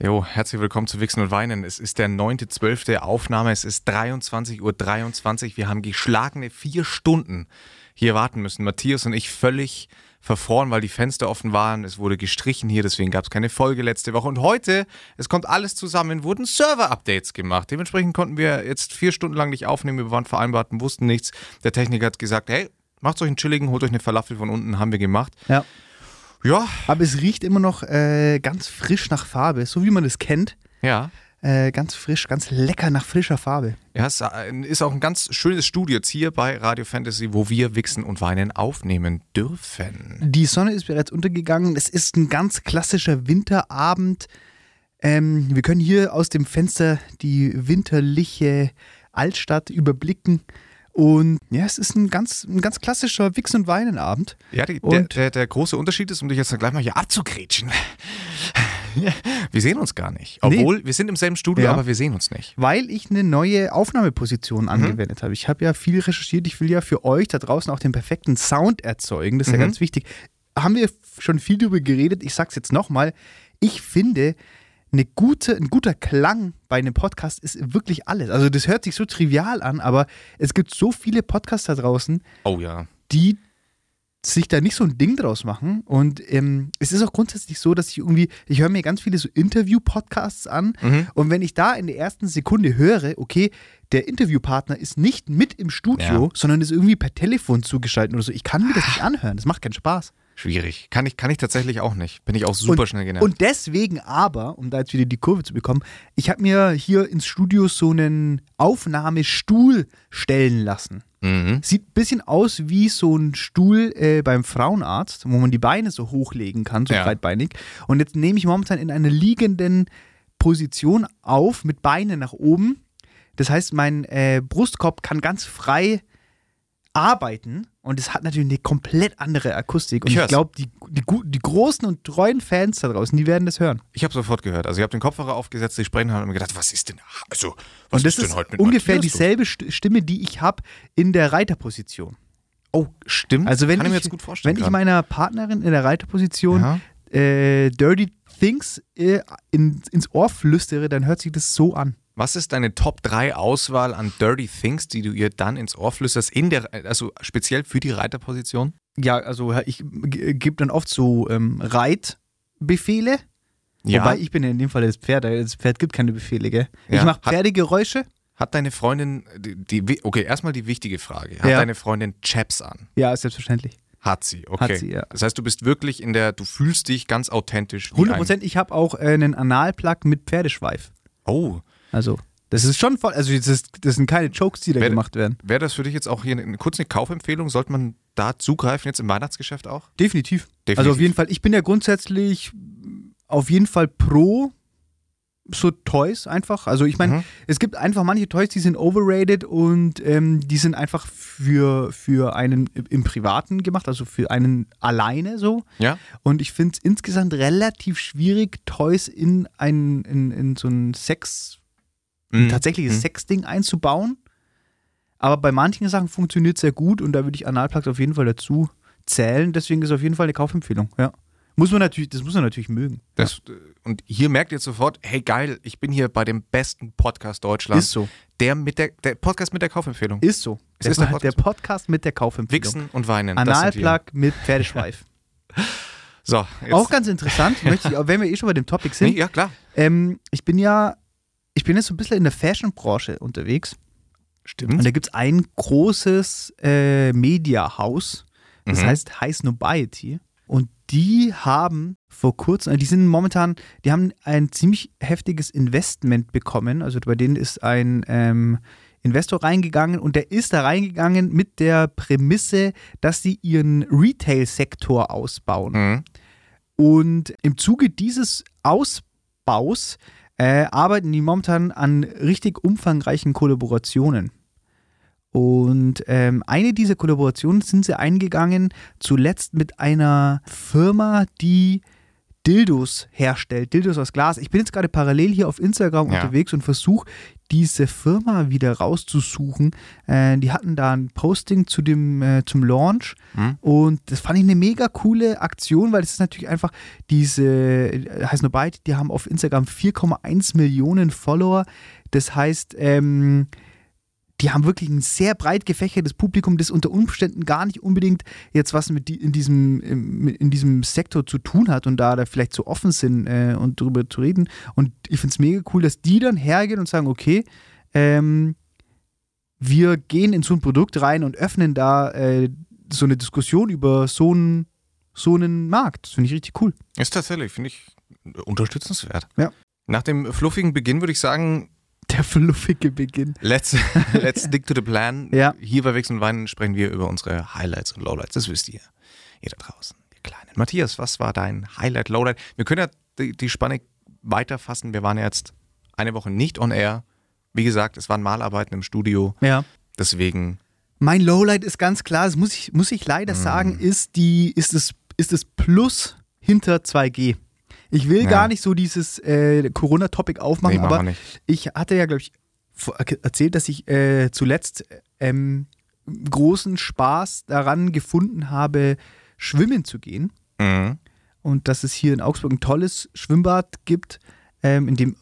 Jo, herzlich willkommen zu Wichsen und Weinen. Es ist der 9.12. Aufnahme. Es ist 23.23 Uhr. 23. Wir haben geschlagene vier Stunden hier warten müssen. Matthias und ich völlig verfroren, weil die Fenster offen waren. Es wurde gestrichen hier, deswegen gab es keine Folge letzte Woche. Und heute, es kommt alles zusammen, wurden Server-Updates gemacht. Dementsprechend konnten wir jetzt vier Stunden lang nicht aufnehmen. Wir waren vereinbart und wussten nichts. Der Techniker hat gesagt, hey, macht euch einen chilligen, holt euch eine Falafel von unten, haben wir gemacht. Ja. Ja, Aber es riecht immer noch äh, ganz frisch nach Farbe, so wie man es kennt. ja. Äh, ganz frisch, ganz lecker nach frischer Farbe. Ja, es äh, ist auch ein ganz schönes Studio jetzt hier bei Radio Fantasy, wo wir Wichsen und Weinen aufnehmen dürfen. Die Sonne ist bereits untergegangen. Es ist ein ganz klassischer Winterabend. Ähm, wir können hier aus dem Fenster die winterliche Altstadt überblicken. Und ja, es ist ein ganz, ein ganz klassischer Wix- und Weinenabend. Ja, die, der, Und- der, der große Unterschied ist, um dich jetzt gleich mal hier abzugrätschen. Wir sehen uns gar nicht. Nee. Obwohl, wir sind im selben Studio, Ja. aber wir sehen uns nicht. weil ich eine neue Aufnahmeposition Mhm. angewendet habe. Ich habe ja viel recherchiert. Ich will ja für euch da draußen auch den perfekten Sound erzeugen. Das ist Mhm. ja ganz wichtig. Haben wir schon viel darüber geredet. Ich sage es jetzt nochmal. Ich finde, eine gute, ein guter Klang bei einem Podcast ist wirklich alles. Also das hört sich so trivial an, aber es gibt so viele Podcasts da draußen, Oh ja. die sich da nicht so ein Ding draus machen. Und ähm, es ist auch grundsätzlich so, dass ich irgendwie, ich höre mir ganz viele so Interview-Podcasts an Mhm. und wenn ich da in der ersten Sekunde höre, okay, der Interviewpartner ist nicht mit im Studio, Ja. sondern ist irgendwie per Telefon zugeschaltet oder so, ich kann mir das nicht anhören. Das macht keinen Spaß. Schwierig. Kann ich, kann ich tatsächlich auch nicht. Bin ich auch super und, schnell genervt. Und deswegen aber, um da jetzt wieder die Kurve zu bekommen, ich habe mir hier ins Studio so einen Aufnahmestuhl stellen lassen. mhm. Sieht ein bisschen aus wie so ein Stuhl äh, beim Frauenarzt, wo man die Beine so hochlegen kann, so Ja. breitbeinig. Und jetzt nehme ich momentan in einer liegenden Position auf mit Beinen nach oben. Das heißt, mein äh, Brustkorb kann ganz frei arbeiten und es hat natürlich eine komplett andere Akustik. Und Ich ich, glaube, die, die, die großen und treuen Fans da draußen, die werden das hören. Ich habe sofort gehört. Also ich habe den Kopfhörer aufgesetzt, die sprechen haben und mir gedacht, was ist denn, also, was und das ist ist, denn heute mit ungefähr Matthias dieselbe St Stimme, die ich habe in der Reiterposition. Oh, stimmt. Also wenn Kann ich ich, mir jetzt gut vorstellen. wenn ich gerade. meiner Partnerin in der Reiterposition ja. äh, Dirty Things äh, in, ins Ohr flüstere, dann hört sich das so an. Was ist deine Top 3 Auswahl an Dirty Things, die du ihr dann ins Ohr flüsterst, in der, also speziell für die Reiterposition? Ja, also ich gebe dann oft so ähm, Reitbefehle. Wobei ich bin ja in dem Fall das Pferd, das Pferd gibt keine Befehle, gell? Ja. Ich mache Pferdegeräusche. Hat deine Freundin, die, die okay, erstmal die wichtige Frage. Hat Ja. deine Freundin Chaps an? Ja, selbstverständlich. Hat sie, okay. Hat sie, ja. Das heißt, du bist wirklich in der, du fühlst dich ganz authentisch. wie 100 Prozent. Ich habe auch äh, einen Analplug mit Pferdeschweif. Oh, Also, das ist schon voll. Also, das, ist, das sind keine Jokes, die da Wer- gemacht werden. wäre das für dich jetzt auch hier eine, kurz eine Kaufempfehlung? Sollte man da zugreifen jetzt im Weihnachtsgeschäft auch? Definitiv. Definitiv. Also auf jeden Fall, ich bin ja grundsätzlich auf jeden Fall pro so Toys einfach. Also ich meine, Mhm. es gibt einfach manche Toys, die sind overrated und ähm, die sind einfach für, für einen im Privaten gemacht, also für einen alleine so. Ja. Und ich finde es insgesamt relativ schwierig, Toys in ein, in, in so ein Sex, ein Mhm. tatsächliches Mhm. Sexding einzubauen. Aber bei manchen Sachen funktioniert es sehr gut und da würde ich Analplugs auf jeden Fall dazu zählen. Deswegen ist es auf jeden Fall eine Kaufempfehlung. Ja. Muss man natürlich, das muss man natürlich mögen. Das, Und hier merkt ihr sofort, hey geil, ich bin hier bei dem besten Podcast Ja. Deutschlands. Ist so. Der, mit der, der Podcast mit der Kaufempfehlung. Ist so. Es Der, ist der der, Podcast. Podcast. mit der Kaufempfehlung. Wichsen und Weinen. Analplug mit Pferdeschweif. So, Auch ganz interessant, möchte ich, wenn wir eh schon bei dem Topic sind. nee, ja klar. Ähm, ich bin ja, ich bin jetzt so ein bisschen in der Fashion-Branche unterwegs. Stimmt. Und da gibt es ein großes äh, Media-Haus, das Mhm. heißt High Snobiety. Und die haben vor kurzem, die sind momentan, die haben ein ziemlich heftiges Investment bekommen. Also bei denen ist ein ähm, Investor reingegangen und der ist da reingegangen mit der Prämisse, dass sie ihren Retail-Sektor ausbauen. Mhm. Und im Zuge dieses Ausbaus äh, arbeiten die momentan an richtig umfangreichen Kollaborationen. Und ähm, eine dieser Kollaborationen sind sie eingegangen, zuletzt mit einer Firma, die Dildos herstellt, Dildos aus Glas. Ich bin jetzt gerade parallel hier auf Instagram Ja. unterwegs und versuche diese Firma wieder rauszusuchen. Äh, die hatten da ein Posting zu dem, äh, zum Launch Hm? und das fand ich eine mega coole Aktion, weil es ist natürlich einfach diese, äh, heißt nur Byte, die haben auf Instagram 4,1 Millionen Follower. Das heißt, ähm, die haben wirklich ein sehr breit gefächertes Publikum, das unter Umständen gar nicht unbedingt jetzt was mit die, in, diesem, in diesem Sektor zu tun hat und da, da vielleicht so offen sind äh, und darüber zu reden. Und ich finde es mega cool, dass die dann hergehen und sagen, okay, ähm, wir gehen in so ein Produkt rein und öffnen da äh, so eine Diskussion über so einen, so einen Markt. Das finde ich richtig cool. Ist tatsächlich, finde ich, unterstützenswert. Ja. Nach dem fluffigen Beginn würde ich sagen, Der fluffige Beginn. let's, let's stick to the plan. Ja. Hier bei Wechsel und Weinen sprechen wir über unsere Highlights und Lowlights. Das wisst ihr. Ihr da draußen, ihr Kleinen. Matthias, was war dein Highlight, Lowlight? Wir können ja die, die Spanne weiterfassen. Wir waren jetzt eine Woche nicht on air. Wie gesagt, es waren Malarbeiten im Studio. Ja. Deswegen, Mein Lowlight ist ganz klar, das muss ich, muss ich leider sagen, ist, die, ist, das, ist das Plus hinter 2G. Ich will Ja. gar nicht so dieses äh, Corona-Topic aufmachen, nee, aber ich hatte ja, glaube ich, erzählt, dass ich äh, zuletzt ähm, großen Spaß daran gefunden habe, schwimmen zu gehen. Mhm. Und dass es hier in Augsburg ein tolles Schwimmbad gibt, ähm, in dem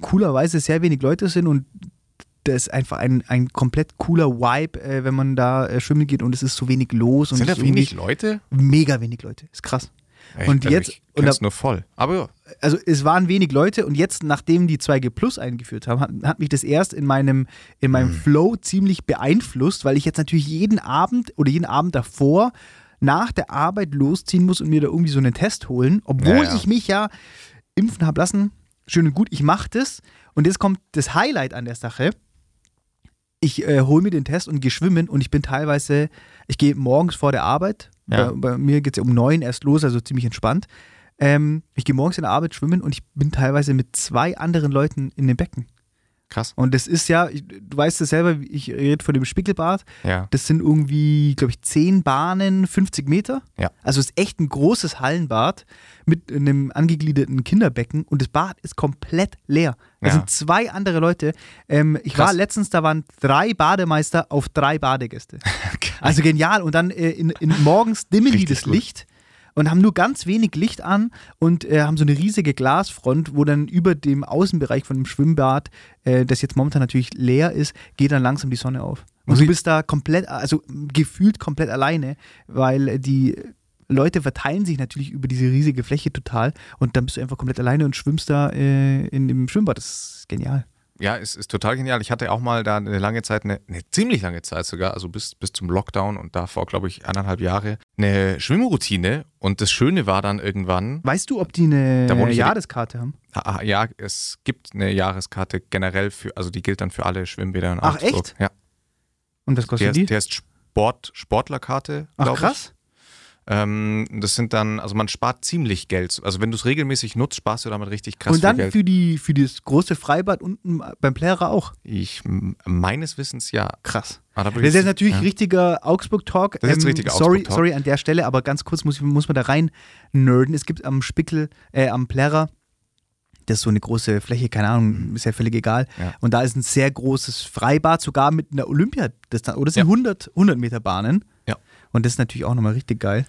coolerweise sehr wenig Leute sind und das ist einfach ein, ein komplett cooler Vibe, äh, wenn man da äh, schwimmen geht und es ist so wenig los und Sind da wenig Leute? mega wenig Leute. Ist krass. Ich Und glaub, jetzt- Ich und nur voll. Aber ja. Also es waren wenig Leute und jetzt, nachdem die 2G Plus eingeführt haben, hat, hat mich das erst in meinem, in meinem Flow ziemlich beeinflusst, weil ich jetzt natürlich jeden Abend oder jeden Abend davor nach der Arbeit losziehen muss und mir da irgendwie so einen Test holen, obwohl Ja, ja. ich mich ja impfen habe lassen. Schön und gut, ich mache das. Und jetzt kommt das Highlight an der Sache. Ich äh, hole mir den Test und gehe schwimmen und ich bin teilweise, ich gehe morgens vor der Arbeit. Ja. Bei, bei mir geht es ja um neun erst los, also ziemlich entspannt. Ähm, ich gehe morgens in der Arbeit schwimmen und ich bin teilweise mit zwei anderen Leuten in dem Becken. Krass. Und das ist ja, du weißt es selber, ich rede von dem Spiegelbad. Ja. Das sind irgendwie, glaube ich, 10 Bahnen, 50 Meter. Ja. Also es ist echt ein großes Hallenbad mit einem angegliederten Kinderbecken und das Bad ist komplett leer. Da Ja. sind zwei andere Leute. Ähm, ich Krass. war letztens, da waren drei Bademeister auf drei Badegäste. Also genial. Und dann äh, in, in morgens dimmen die das gut. Licht und haben nur ganz wenig Licht an und äh, haben so eine riesige Glasfront, wo dann über dem Außenbereich von dem Schwimmbad, äh, das jetzt momentan natürlich leer ist, geht dann langsam die Sonne auf. Und du bist da komplett, also gefühlt komplett alleine, weil die Leute verteilen sich natürlich über diese riesige Fläche total und dann bist du einfach komplett alleine und schwimmst da äh, in dem Schwimmbad. Das ist genial. Ja, es ist total genial. Ich hatte auch mal da eine lange Zeit, eine, eine ziemlich lange Zeit sogar, also bis, bis zum Lockdown und davor, glaube ich, eineinhalb Jahre, eine Schwimmroutine. Und das Schöne war dann irgendwann, Weißt du, ob die eine Jahreskarte haben? ah, ah, ja, es gibt eine Jahreskarte generell für, also die gilt dann für alle Schwimmbäder in Ach, Augsburg. echt? Ja. Und was Der kostet ist, die? der ist Sport, Sportlerkarte, Ach krass. ich. Ähm, das sind dann, also man spart ziemlich Geld. Also wenn du es regelmäßig nutzt, sparst du damit richtig krass und dann Geld. für, die, für das große Freibad unten beim Plärrer auch. Ich, meines Wissens ja. Krass. Ah, da Das ist jetzt natürlich ja. richtiger Augsburg-Talk. Das ist jetzt richtiger sorry, Augsburg-Talk. sorry an der Stelle, aber ganz kurz muss, muss man da rein nerden. Es gibt am Spickel, äh, am Plärrer, das ist so eine große Fläche, keine Ahnung, ist ja völlig egal. Ja. Und da ist ein sehr großes Freibad, sogar mit einer Olympiadistanz. Oder das sind Ja. 100, 100 Meter Bahnen. Ja. Und das ist natürlich auch nochmal richtig geil.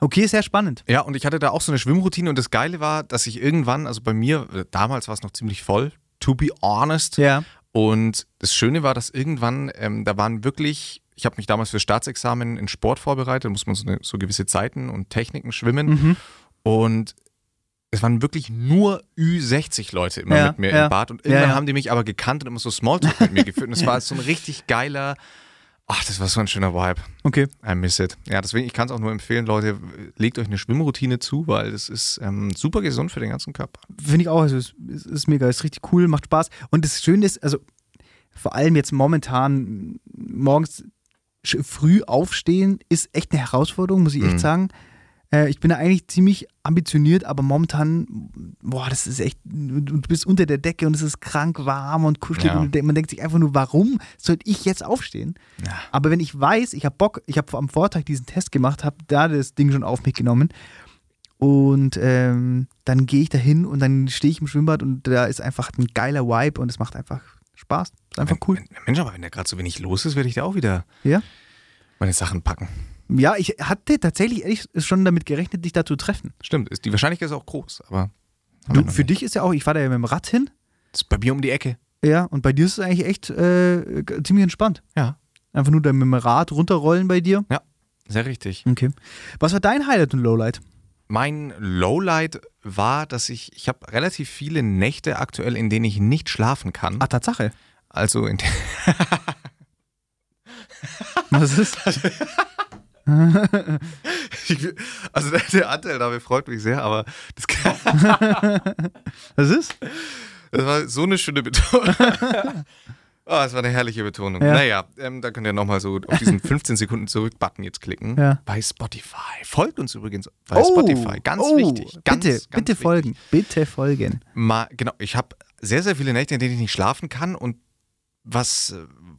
Okay, sehr spannend. Ja, und ich hatte da auch so eine Schwimmroutine und das Geile war, dass ich irgendwann, also bei mir, äh, damals war es noch ziemlich voll, to be honest. Ja. Und das Schöne war, dass irgendwann, ähm, da waren wirklich, ich habe mich damals für Staatsexamen in Sport vorbereitet, da muss man so, eine, so gewisse Zeiten und Techniken schwimmen. Mhm. Und es waren wirklich nur Ü60 Leute immer Ja, mit mir ja. im Bad. Und irgendwann Ja, ja. haben die mich aber gekannt und immer so Smalltalk mit mir geführt. Und es war so ein richtig geiler, ach, das war so ein schöner Vibe. Okay. I miss it. Ja, deswegen, ich kann es auch nur empfehlen, Leute, legt euch eine Schwimmroutine zu, weil das ist ähm, super gesund für den ganzen Körper. Finde ich auch, also es es ist mega, ist richtig cool, macht Spaß. Und das Schöne ist, also vor allem jetzt momentan morgens früh aufstehen, ist echt eine Herausforderung, muss ich echt Mhm. sagen. Äh, ich bin da eigentlich ziemlich ambitioniert, aber momentan, boah, das ist echt, du bist unter der Decke und es ist krank warm und kuschelig Ja. und man denkt sich einfach nur, warum sollte ich jetzt aufstehen? Ja. Aber wenn ich weiß, ich habe Bock, ich habe am Vortag diesen Test gemacht, habe da das Ding schon auf mich genommen Und ähm, dann gehe ich da hin und dann stehe ich im Schwimmbad und da ist einfach ein geiler Vibe und es macht einfach Spaß. Ist einfach cool. Wenn, Mensch, aber wenn da gerade so wenig los ist, werde ich da auch wieder Ja? meine Sachen packen. Ja, ich hatte tatsächlich ehrlich schon damit gerechnet, dich da zu treffen. Stimmt, ist, die Wahrscheinlichkeit ist auch groß, aber. Du, für nicht. dich ist ja auch, ich fahre da ja mit dem Rad hin. Das ist bei mir um die Ecke. Ja, und bei dir ist es eigentlich echt äh, ziemlich entspannt. Ja. Einfach nur dann mit dem Rad runterrollen bei dir. Sehr richtig. Okay. Was war dein Highlight und Lowlight? Mein Lowlight war, dass ich, ich habe relativ viele Nächte aktuell, in denen ich nicht schlafen kann. Ah, Tatsache. Also in Was ist? Ich- also der, der Anteil dabei freut mich sehr, aber das, Was ist? das war so eine schöne Betonung. Oh, es war eine herrliche Betonung. Ja. Naja, ähm, da könnt ihr nochmal so auf diesen 15 Sekunden zurück-Button jetzt klicken. Ja. Bei Spotify. Folgt uns übrigens bei Spotify. Ganz oh, wichtig. Ganz, bitte, ganz bitte wichtig. folgen. Bitte folgen. Mal, genau, ich habe sehr, sehr viele Nächte, in denen ich nicht schlafen kann und was,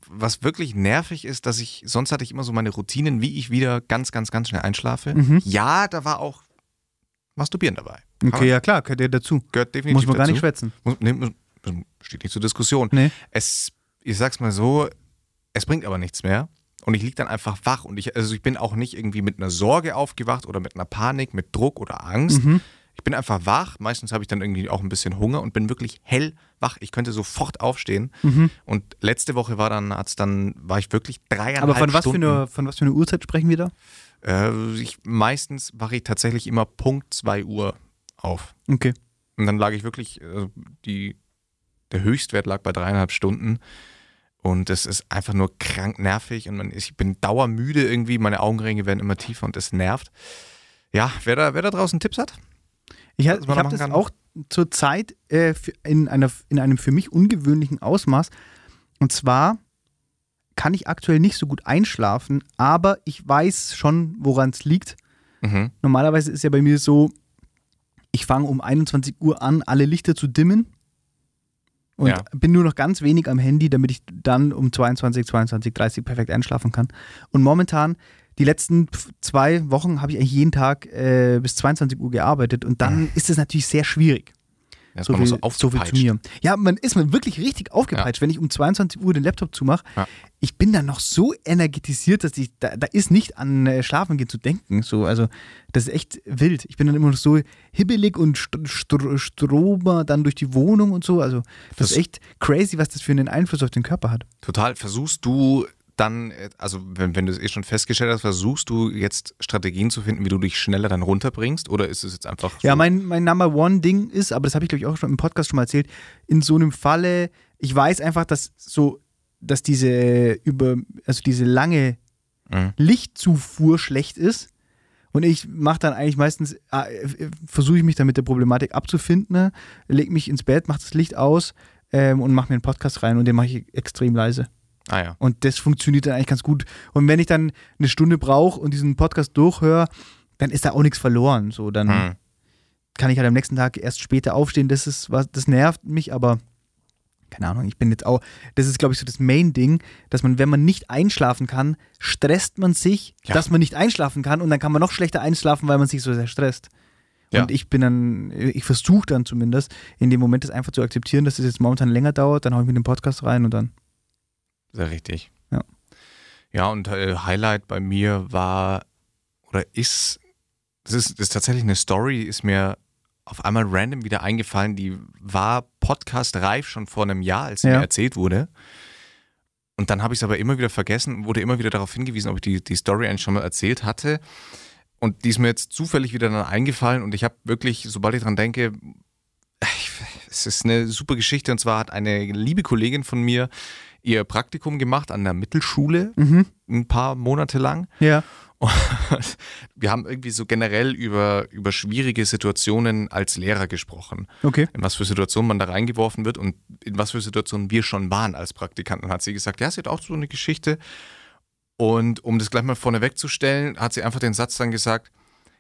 was wirklich nervig ist, dass ich, sonst hatte ich immer so meine Routinen, wie ich wieder ganz, ganz, ganz schnell einschlafe. Mhm. Ja, da war auch Masturbieren dabei. Okay, man- ja klar, gehört ihr dazu. Gehört definitiv Muss man gar dazu. nicht schwätzen. Muss, nee, steht nicht zur Diskussion. Nee. Es, ich sag's mal so, es bringt aber nichts mehr. Und ich lieg dann einfach wach und ich, also ich bin auch nicht irgendwie mit einer Sorge aufgewacht oder mit einer Panik, mit Druck oder Angst. Mhm. Ich bin einfach wach. Meistens habe ich dann irgendwie auch ein bisschen Hunger und bin wirklich hellwach. Ich könnte sofort aufstehen. Mhm. Und letzte Woche war dann, hat's dann, war ich wirklich dreieinhalb Aber von was, für Stunden. eine, von was für eine Uhrzeit sprechen wir da? Äh, ich, meistens wache ich tatsächlich immer Punkt 2 Uhr auf. Okay. Und dann lag ich wirklich, äh, die, der Höchstwert lag bei dreieinhalb Stunden. Und es ist einfach nur krank nervig und man, ich bin dauermüde irgendwie, meine Augenringe werden immer tiefer und es nervt. Ja, wer da, wer da draußen Tipps hat? Ich, ha- ich habe das kann? auch zur Zeit äh, in, einer, in einem für mich ungewöhnlichen Ausmaß. Und zwar kann ich aktuell nicht so gut einschlafen, aber ich weiß schon, woran es liegt. Mhm. Normalerweise ist ja bei mir so, ich fange um 21 Uhr an, alle Lichter zu dimmen. Und Ja. bin nur noch ganz wenig am Handy, damit ich dann um 22, 22, 30 perfekt einschlafen kann. Und momentan, die letzten zwei Wochen, habe ich eigentlich jeden Tag äh, bis 22 Uhr gearbeitet. Und dann ist es natürlich sehr schwierig. Erst So viel, so so viel zu mir. Ja, man ist man wirklich richtig aufgepeitscht, wenn ich um 22 Uhr den Laptop zumache. Ja. Ich bin dann noch so energetisiert, dass ich, da, da ist nicht an äh, Schlafen gehen zu denken. So, also, das ist echt wild. Ich bin dann immer noch so hibbelig und st st strober dann durch die Wohnung und so. Also, das ist Vers- echt crazy, was das für einen Einfluss auf den Körper hat. Total. Versuchst du dann, äh, also wenn, wenn du es eh schon festgestellt hast, versuchst du jetzt Strategien zu finden, wie du dich schneller dann runterbringst? Oder ist es jetzt einfach so? Ja, mein, mein Number One-Ding ist, aber das habe ich, glaube ich, auch schon im Podcast schon mal erzählt, in so einem Falle, ich weiß einfach, dass so, dass diese über, also diese lange Mhm. Lichtzufuhr schlecht ist. Und ich mache dann eigentlich meistens, äh, versuche ich mich dann mit der Problematik abzufinden, ne? leg mich ins Bett, mache das Licht aus ähm, und mache mir einen Podcast rein und den mache ich extrem leise. Ah ja. Und das funktioniert dann eigentlich ganz gut. Und wenn ich dann eine Stunde brauche und diesen Podcast durchhöre, dann ist da auch nichts verloren. So, dann Hm. kann ich halt am nächsten Tag erst später aufstehen. Das ist was, das nervt mich, aber keine Ahnung, ich bin jetzt auch, das ist, glaube ich, so das Main-Ding, dass man, wenn man nicht einschlafen kann, stresst man sich, Ja. dass man nicht einschlafen kann und dann kann man noch schlechter einschlafen, weil man sich so sehr stresst. Ja. Und ich bin dann, ich versuche dann zumindest, in dem Moment das einfach zu akzeptieren, dass es jetzt momentan länger dauert, dann haue ich mir den Podcast rein und dann. Sehr richtig. Ja. Ja, und äh, Highlight bei mir war oder ist, das ist, das ist tatsächlich eine Story, die ist mir auf einmal random wieder eingefallen. Die war podcast-reif schon vor einem Jahr, als sie Ja. mir erzählt wurde. Und dann habe ich es aber immer wieder vergessen und wurde immer wieder darauf hingewiesen, ob ich die, die Story eigentlich schon mal erzählt hatte. Und die ist mir jetzt zufällig wieder dann eingefallen und ich habe wirklich, sobald ich dran denke, ich, es ist eine super Geschichte und zwar hat eine liebe Kollegin von mir ihr Praktikum gemacht an der Mittelschule, Mhm. ein paar Monate lang. Ja. Und wir haben irgendwie so generell über, über schwierige Situationen als Lehrer gesprochen. Okay. In was für Situationen man da reingeworfen wird und in was für Situationen wir schon waren als Praktikanten. Hat sie gesagt, ja, sie hat auch so eine Geschichte. Und um das gleich mal vorne wegzustellen, hat sie einfach den Satz dann gesagt,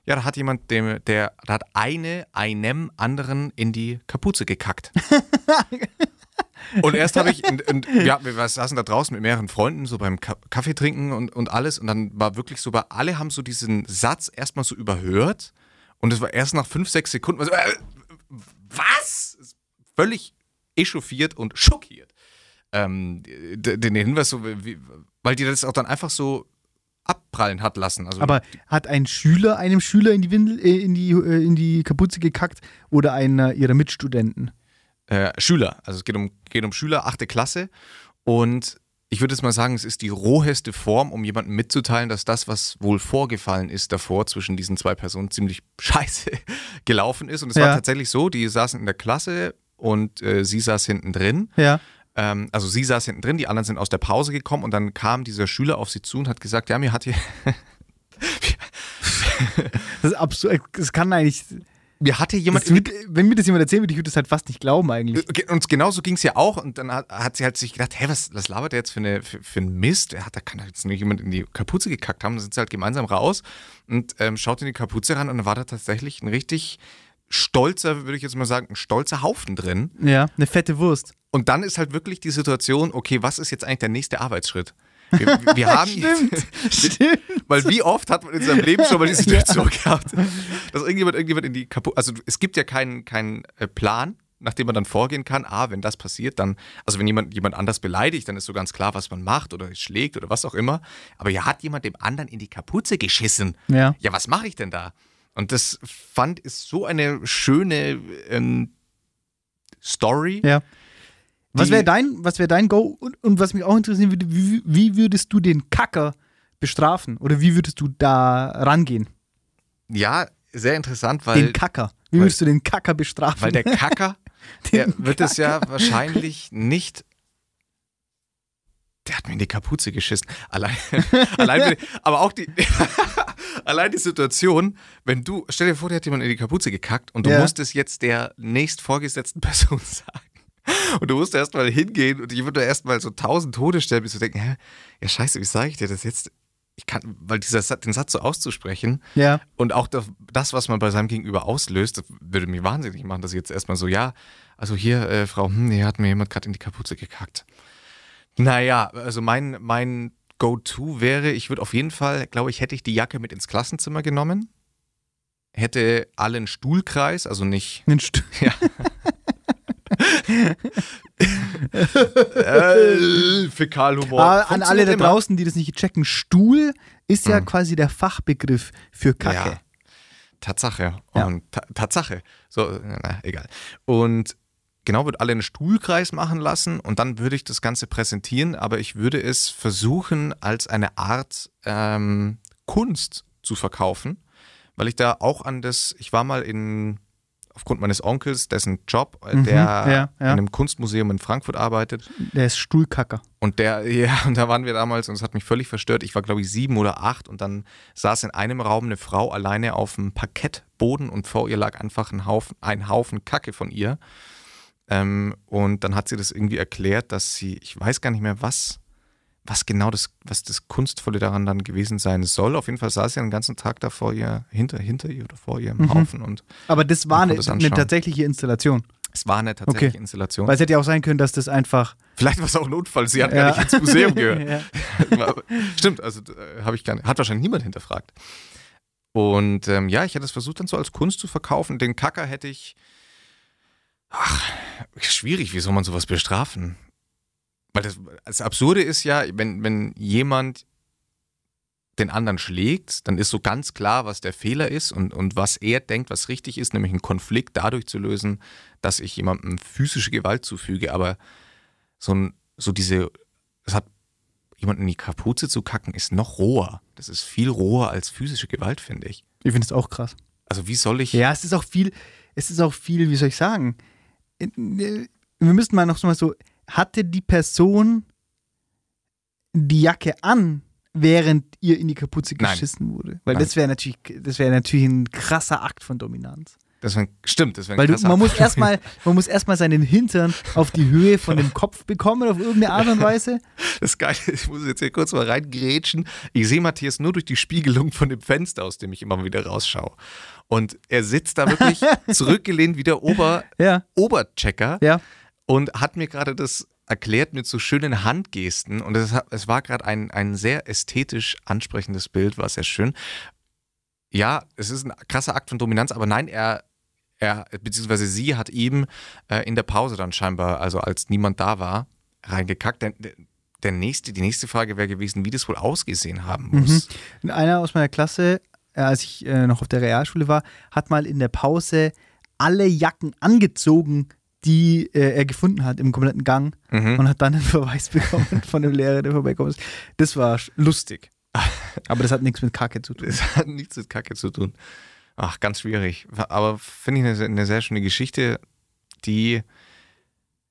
ja, da hat jemand, dem, der, da hat eine, einem anderen in die Kapuze gekackt. Und erst habe ich, und, und ja, wir saßen da draußen mit mehreren Freunden, so beim Ka Kaffee trinken und, und alles. Und dann war wirklich so, weil alle haben so diesen Satz erstmal so überhört. Und es war erst nach fünf, sechs Sekunden, also, äh, was? Völlig echauffiert und schockiert. Ähm, den Hinweis so, wie, weil die das auch dann einfach so abprallen hat lassen. Also Aber hat ein Schüler einem Schüler in die Windel, äh, in die, äh, in die Kapuze gekackt oder einer ihrer Mitstudenten? Äh, Schüler. Also es geht um, geht um Schüler, achte Klasse. Und ich würde jetzt mal sagen, es ist die roheste Form, um jemandem mitzuteilen, dass das, was wohl vorgefallen ist davor zwischen diesen zwei Personen, ziemlich scheiße gelaufen ist. Und es ja. war tatsächlich so, die saßen in der Klasse und äh, sie saß hinten drin. Ja. Ähm, also sie saß hinten drin, die anderen sind aus der Pause gekommen und dann kam dieser Schüler auf sie zu und hat gesagt, ja, mir hat hier... das ist absurd. Es kann eigentlich mir hatte jemand. Wird, wenn mir das jemand erzählt würde, ich würde das halt fast nicht glauben eigentlich. Und genauso ging es ja auch. Und dann hat, hat, sie halt sich gedacht, hey, was, was labert der jetzt für, eine, für, für einen Mist? Er hat, da kann jetzt nicht jemand in die Kapuze gekackt haben. Dann sind sie halt gemeinsam raus und ähm, schaut in die Kapuze ran und dann war da tatsächlich ein richtig stolzer, würde ich jetzt mal sagen, ein stolzer Haufen drin. Ja, eine fette Wurst. Und dann ist halt wirklich die Situation, okay, was ist jetzt eigentlich der nächste Arbeitsschritt? Wir, wir haben stimmt, stimmt. Weil wie oft hat man in seinem Leben schon mal die Situation ja. gehabt, dass irgendjemand, irgendjemand in die kaputt. Also es gibt ja keinen, keinen äh, Plan, nach dem man dann vorgehen kann. Ah, wenn das passiert, dann, also wenn jemand jemand anders beleidigt, dann ist so ganz klar, was man macht oder schlägt oder was auch immer. Aber ja, hat jemand dem anderen in die Kapuze geschissen. Ja. Ja, was mache ich denn da? Und das fand ist so eine schöne ähm, Story. Ja. Was wäre dein, wär dein Go? Und, und, was mich auch interessieren würde, wie, wie, würdest du den Kacker bestrafen? Oder wie würdest du da rangehen? Ja, sehr interessant, weil. Den Kacker. Wie würdest du den Kacker bestrafen? Weil der Kacker, der wird es ja wahrscheinlich nicht. Der hat mir in die Kapuze geschissen. Allein, allein aber auch die, allein die Situation, wenn du, stell dir vor, der hat jemand in die Kapuze gekackt und du ja. musst es jetzt der nächst vorgesetzten Person sagen. Und du musst erstmal hingehen und ich würde erstmal so tausend Tode stellen, bis du denken, hä, ja scheiße, wie sage ich dir das jetzt? Ich kann, weil dieser den Satz so auszusprechen ja. und auch das, was man bei seinem Gegenüber auslöst, würde mich wahnsinnig machen, dass ich jetzt erstmal so, ja, also hier, äh, Frau, hm, hier hat mir jemand gerade in die Kapuze gekackt. Naja, also mein, mein Go-To wäre, ich würde auf jeden Fall, glaube ich, hätte ich die Jacke mit ins Klassenzimmer genommen, hätte allen Stuhlkreis, also nicht. Einen Stuhl. Ja. äh, Fäkalhumor. An alle da immer. draußen, die das nicht checken, Stuhl ist ja mhm. quasi der Fachbegriff für Kacke. Ja. Tatsache. Ja. Und ta Tatsache. So, na, egal. Und genau, würde alle einen Stuhlkreis machen lassen und dann würde ich das Ganze präsentieren, aber ich würde es versuchen, als eine Art ähm, Kunst zu verkaufen, weil ich da auch an das, ich war mal in aufgrund meines Onkels, dessen Job, äh, mhm, der ja, ja. in einem Kunstmuseum in Frankfurt arbeitet. Der ist Stuhlkacker. Und der, ja, und da waren wir damals und es hat mich völlig verstört. Ich war, glaube ich, sieben oder acht und dann saß in einem Raum eine Frau alleine auf dem Parkettboden und vor ihr lag einfach ein Haufen, ein Haufen Kacke von ihr. Ähm, und dann hat sie das irgendwie erklärt, dass sie, ich weiß gar nicht mehr, was was genau das, was das Kunstvolle daran dann gewesen sein soll. Auf jeden Fall saß sie den ganzen Tag da vor ihr, hinter, hinter ihr oder vor ihr im mhm. Haufen. Und Aber das war eine, eine, tatsächliche Installation. Es war eine tatsächliche okay. Installation. Weil es hätte ja auch sein können, dass das einfach. Vielleicht war es auch ein Unfall, sie hat ja. gar nicht ins Museum gehört. Stimmt, also äh, habe ich gar nicht, hat wahrscheinlich niemand hinterfragt. Und ähm, ja, ich hätte es versucht, dann so als Kunst zu verkaufen. Den Kacker hätte ich. Ach, schwierig, wie soll man sowas bestrafen? Weil das, das Absurde ist ja, wenn, wenn jemand den anderen schlägt, dann ist so ganz klar, was der Fehler ist und, und was er denkt, was richtig ist, nämlich einen Konflikt dadurch zu lösen, dass ich jemandem physische Gewalt zufüge. Aber so, ein, so diese, es hat jemanden in die Kapuze zu kacken, ist noch roher. Das ist viel roher als physische Gewalt, finde ich. Ich finde es auch krass. Also wie soll ich. Ja, es ist auch viel, es ist auch viel, wie soll ich sagen? Wir müssten mal noch so mal so, hatte die Person die Jacke an, während ihr in die Kapuze geschissen Nein. wurde? Weil Nein. das wäre natürlich, das natürlich ein krasser Akt von Dominanz. Das wär, stimmt, das wäre Weil du, man, muss erstmal, man muss erstmal seinen Hintern auf die Höhe von dem Kopf bekommen, auf irgendeine Art und Weise. Das ist geil, ich muss jetzt hier kurz mal reingrätschen. Ich sehe Matthias nur durch die Spiegelung von dem Fenster, aus dem ich immer wieder rausschaue. Und er sitzt da wirklich zurückgelehnt wie der Ober, ja. Oberchecker. Ja und hat mir gerade das erklärt mit so schönen Handgesten und es, es war gerade ein, ein sehr ästhetisch ansprechendes Bild, war sehr schön. ja, es ist ein krasser Akt von Dominanz, aber nein, er, er beziehungsweise sie hat ihm äh, in der Pause dann scheinbar, also als niemand da war, reingekackt. Der, der nächste, die nächste Frage wäre gewesen, wie das wohl ausgesehen haben muss. Mhm. Einer aus meiner Klasse, äh, als ich äh, noch auf der Realschule war, hat mal in der Pause alle Jacken angezogen, die äh, er gefunden hat im kompletten Gang Mhm. und hat dann einen Verweis bekommen von dem Lehrer, der vorbeikommt. ist. Das war lustig. Aber das hat nichts mit Kacke zu tun. Das hat nichts mit Kacke zu tun. Ach, ganz schwierig. Aber finde ich eine, sehr- eine sehr schöne Geschichte, die.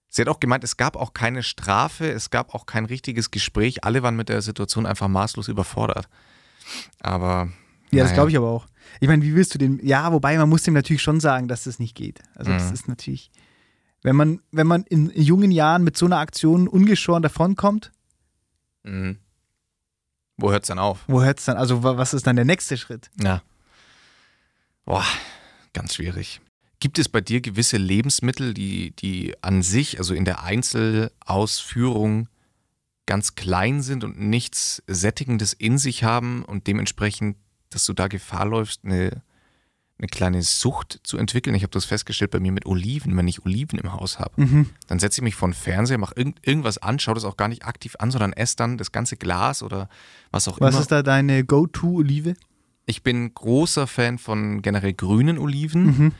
Sie hat auch gemeint, es gab auch keine Strafe, es gab auch kein richtiges Gespräch. Alle waren mit der Situation einfach maßlos überfordert. Aber. Ja, das naja. glaube ich aber auch. Ich meine, wie willst du den? Ja, wobei man muss dem natürlich schon sagen, dass das nicht geht. Also das Mhm. ist natürlich, wenn man, wenn man in jungen Jahren mit so einer Aktion ungeschoren davonkommt, Mhm. Wo hört es dann auf? wo hört es dann? Also wa- was ist dann der nächste Schritt? Ja. Boah, ganz schwierig. Gibt es bei dir gewisse Lebensmittel, die, die an sich, also in der Einzelausführung, ganz klein sind und nichts Sättigendes in sich haben und dementsprechend, dass du da Gefahr läufst, eine, eine kleine Sucht zu entwickeln? Ich habe das festgestellt bei mir mit Oliven. Wenn ich Oliven im Haus habe, Mhm. dann setze ich mich vor den Fernseher, mache irgend, irgendwas an, schaue das auch gar nicht aktiv an, sondern esse dann das ganze Glas oder was auch Was immer. ist da deine Go-To-Olive? Ich bin großer Fan von generell grünen Oliven. Mhm.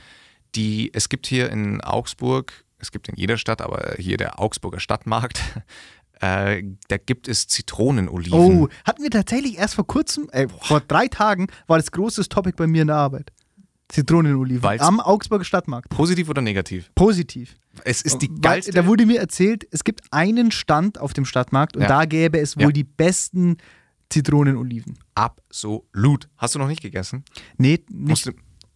Die, es gibt hier in Augsburg, es gibt in jeder Stadt, aber hier der Augsburger Stadtmarkt, äh, da gibt es Zitronenoliven. Oh, hatten wir tatsächlich erst vor kurzem, äh, vor drei Tagen, war das großes Topic bei mir in der Arbeit. Zitronenoliven Weil's- am Augsburger Stadtmarkt. Positiv oder negativ? Positiv. Es ist die Weil, geilste. Da wurde mir erzählt, es gibt einen Stand auf dem Stadtmarkt und Ja. da gäbe es wohl Ja. die besten Zitronenoliven. absolut. Hast du noch nicht gegessen? Nee, nicht. Du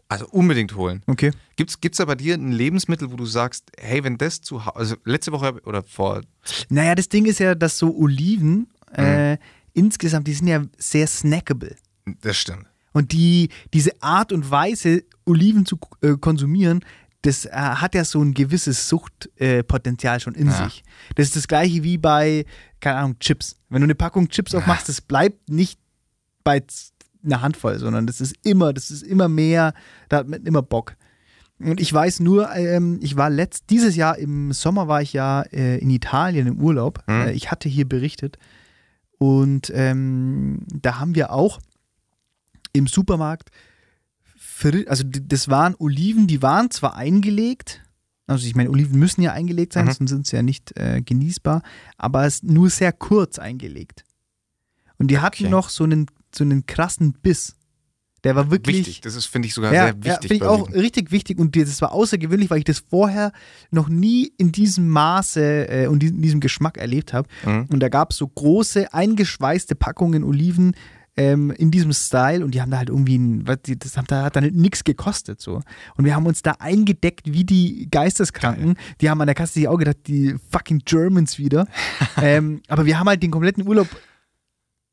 also unbedingt holen. Okay. Gibt's gibt's da bei dir ein Lebensmittel, wo du sagst, hey, wenn das zu Hause, also letzte Woche oder vor, Naja, das Ding ist ja, dass so Oliven Mhm. äh, insgesamt, die sind ja sehr snackable. das stimmt. Und die, diese Art und Weise, Oliven zu äh, konsumieren, das äh, hat ja so ein gewisses Suchtpotenzial Potenzial schon in Ja. sich. Das ist das gleiche wie bei, keine Ahnung, Chips. Wenn du eine Packung Chips aufmachst, das bleibt nicht bei einer Handvoll, sondern das ist immer, das ist immer mehr, da hat man immer Bock. Und ich weiß nur, ähm, ich war letzt, dieses Jahr im Sommer war ich ja äh, in Italien im Urlaub. Mhm. Ich hatte hier berichtet. Und ähm, da haben wir auch im Supermarkt, also das waren Oliven, die waren zwar eingelegt, also ich meine, Oliven müssen ja eingelegt sein, Mhm. sonst sind sie ja nicht äh, genießbar, aber es nur sehr kurz eingelegt. Und die hatten Okay. noch so einen, so einen krassen Biss. Der war wirklich. Wichtig. Das ist, finde ich, sogar Ja, sehr ja wichtig. finde ich auch Oliven. richtig wichtig und das war außergewöhnlich, weil ich das vorher noch nie in diesem Maße äh, und in diesem Geschmack erlebt habe. Mhm. Und da gab es so große, eingeschweißte Packungen Oliven ähm, in diesem Style und die haben da halt irgendwie, ein, das hat, da hat dann nichts gekostet so. Und wir haben uns da eingedeckt wie die Geisteskranken. Die haben an der Kasse sich auch gedacht, die fucking Germans wieder. ähm, aber wir haben halt den kompletten Urlaub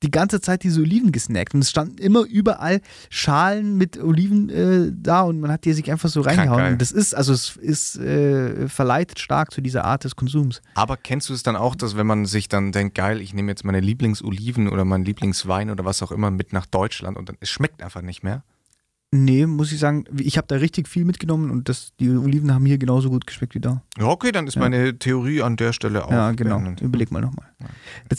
die ganze Zeit diese Oliven gesnackt und es standen immer überall Schalen mit Oliven äh, da und man hat die sich einfach so reingehauen. das ist, also es ist äh, verleitet stark zu dieser Art des Konsums. Aber kennst du es dann auch, dass wenn man sich dann denkt, geil, ich nehme jetzt meine Lieblingsoliven oder meinen Lieblingswein oder was auch immer mit nach Deutschland und dann es schmeckt einfach nicht mehr? Nee, muss ich sagen, ich habe da richtig viel mitgenommen und das, die Oliven haben hier genauso gut geschmeckt wie da. Ja, okay, dann ist Ja. meine Theorie an der Stelle auch. ja, genau. beendet. Überleg mal nochmal.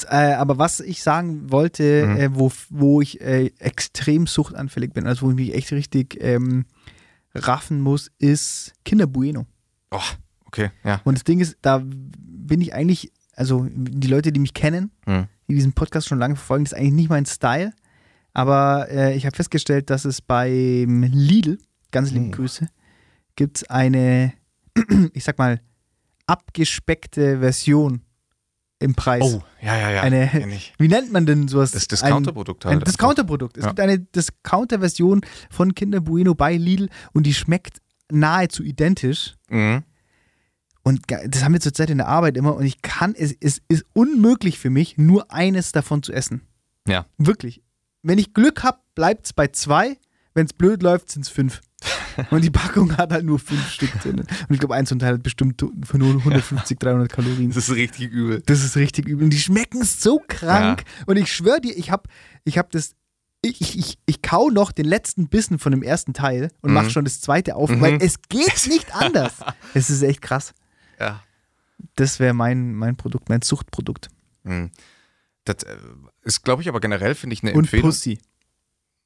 Äh, aber was ich sagen wollte, Mhm. äh, wo, wo ich äh, extrem suchtanfällig bin, also wo ich mich echt richtig ähm, raffen muss, ist Kinder Bueno. Oh, okay, ja. Und das Ding ist, da bin ich eigentlich, also die Leute, die mich kennen, Hm. die diesen Podcast schon lange verfolgen, das ist eigentlich nicht mein Style. Aber äh, ich habe festgestellt, dass es beim Lidl, ganz liebe Oh. Grüße, gibt es eine, ich sag mal, abgespeckte Version im Preis. Oh, ja, ja, ja. Eine-. Wie nennt man denn sowas? Das Discounterprodukt Ein halt. Discounterprodukt. Es Ja. gibt eine Discounter-Version von Kinder Bueno bei Lidl und die schmeckt nahezu identisch. Mhm. Und das haben wir zurzeit in der Arbeit immer und ich kann, es, es ist unmöglich für mich, nur eines davon zu essen. Ja. Wirklich. Wenn ich Glück habe, bleibt es bei zwei. Wenn es blöd läuft, sind es fünf. Und die Packung hat halt nur fünf Stück drin. Und ich glaube, eins und Teil hat bestimmt für nur 150, 300 Kalorien. Das ist richtig übel. Das ist richtig übel. Und die schmecken so krank. Und ich schwöre dir, ich habe ich hab das ich, ich, ich, ich kau noch den letzten Bissen von dem ersten Teil und Mhm. mach schon das zweite auf, Mhm. weil es geht nicht anders. Es ist echt krass. Ja. Das wäre mein, mein Produkt, mein Suchtprodukt. Hm. Das äh, ist, glaube ich, aber generell, finde ich, eine Und Empfehlung. Pussy.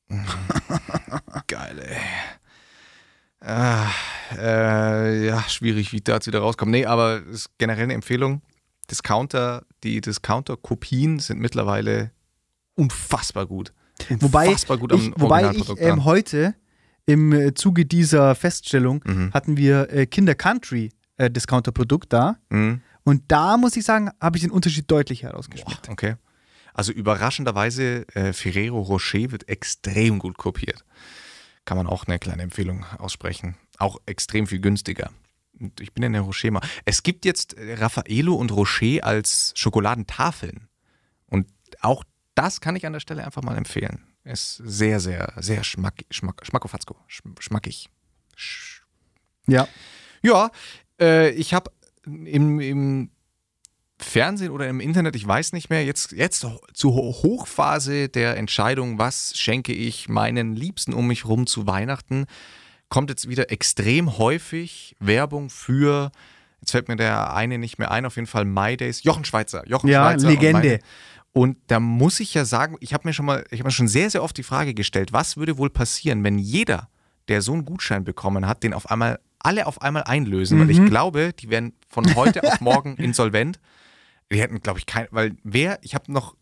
Geil, ey. Ah, äh, ja, schwierig, wie da jetzt wieder rauskomme. Nee, aber ist generell eine Empfehlung. Discounter, die Discounter-Kopien sind mittlerweile unfassbar gut. Wobei Unfassbar gut am ich, wobei ich ähm, heute im äh, Zuge dieser Feststellung Mhm. hatten wir äh, Kinder Country äh, Discounter-Produkt da. Mhm. Und da muss ich sagen, habe ich den Unterschied deutlich Boah, herausgeschmeckt. okay. Also überraschenderweise, äh, Ferrero Rocher wird extrem gut kopiert. Kann man auch eine kleine Empfehlung aussprechen. Auch extrem viel günstiger. Und ich bin in der Rocher mal. Es gibt jetzt äh, Raffaello und Rocher als Schokoladentafeln. Und auch das kann ich an der Stelle einfach mal empfehlen. Ist sehr, sehr, sehr schmack, schmack, schmackofatzko, schm- schmackig. Sch Ja. ja, äh, ich habe im, im Fernsehen oder im Internet, ich weiß nicht mehr, jetzt, jetzt zur Hochphase der Entscheidung, was schenke ich meinen Liebsten um mich rum zu Weihnachten, kommt jetzt wieder extrem häufig Werbung für, jetzt fällt mir der eine nicht mehr ein, auf jeden Fall My Days, Jochen Schweizer. Jochen Ja, Schweizer und Legende. My- Und da muss ich ja sagen, ich habe mir schon mal, ich habe mir schon sehr, sehr oft die Frage gestellt, was würde wohl passieren, wenn jeder, der so einen Gutschein bekommen hat, den auf einmal, alle auf einmal einlösen, weil ich glaube, die werden von heute auf morgen insolvent. Die hätten, glaube ich, kein, weil wer, ich habe noch,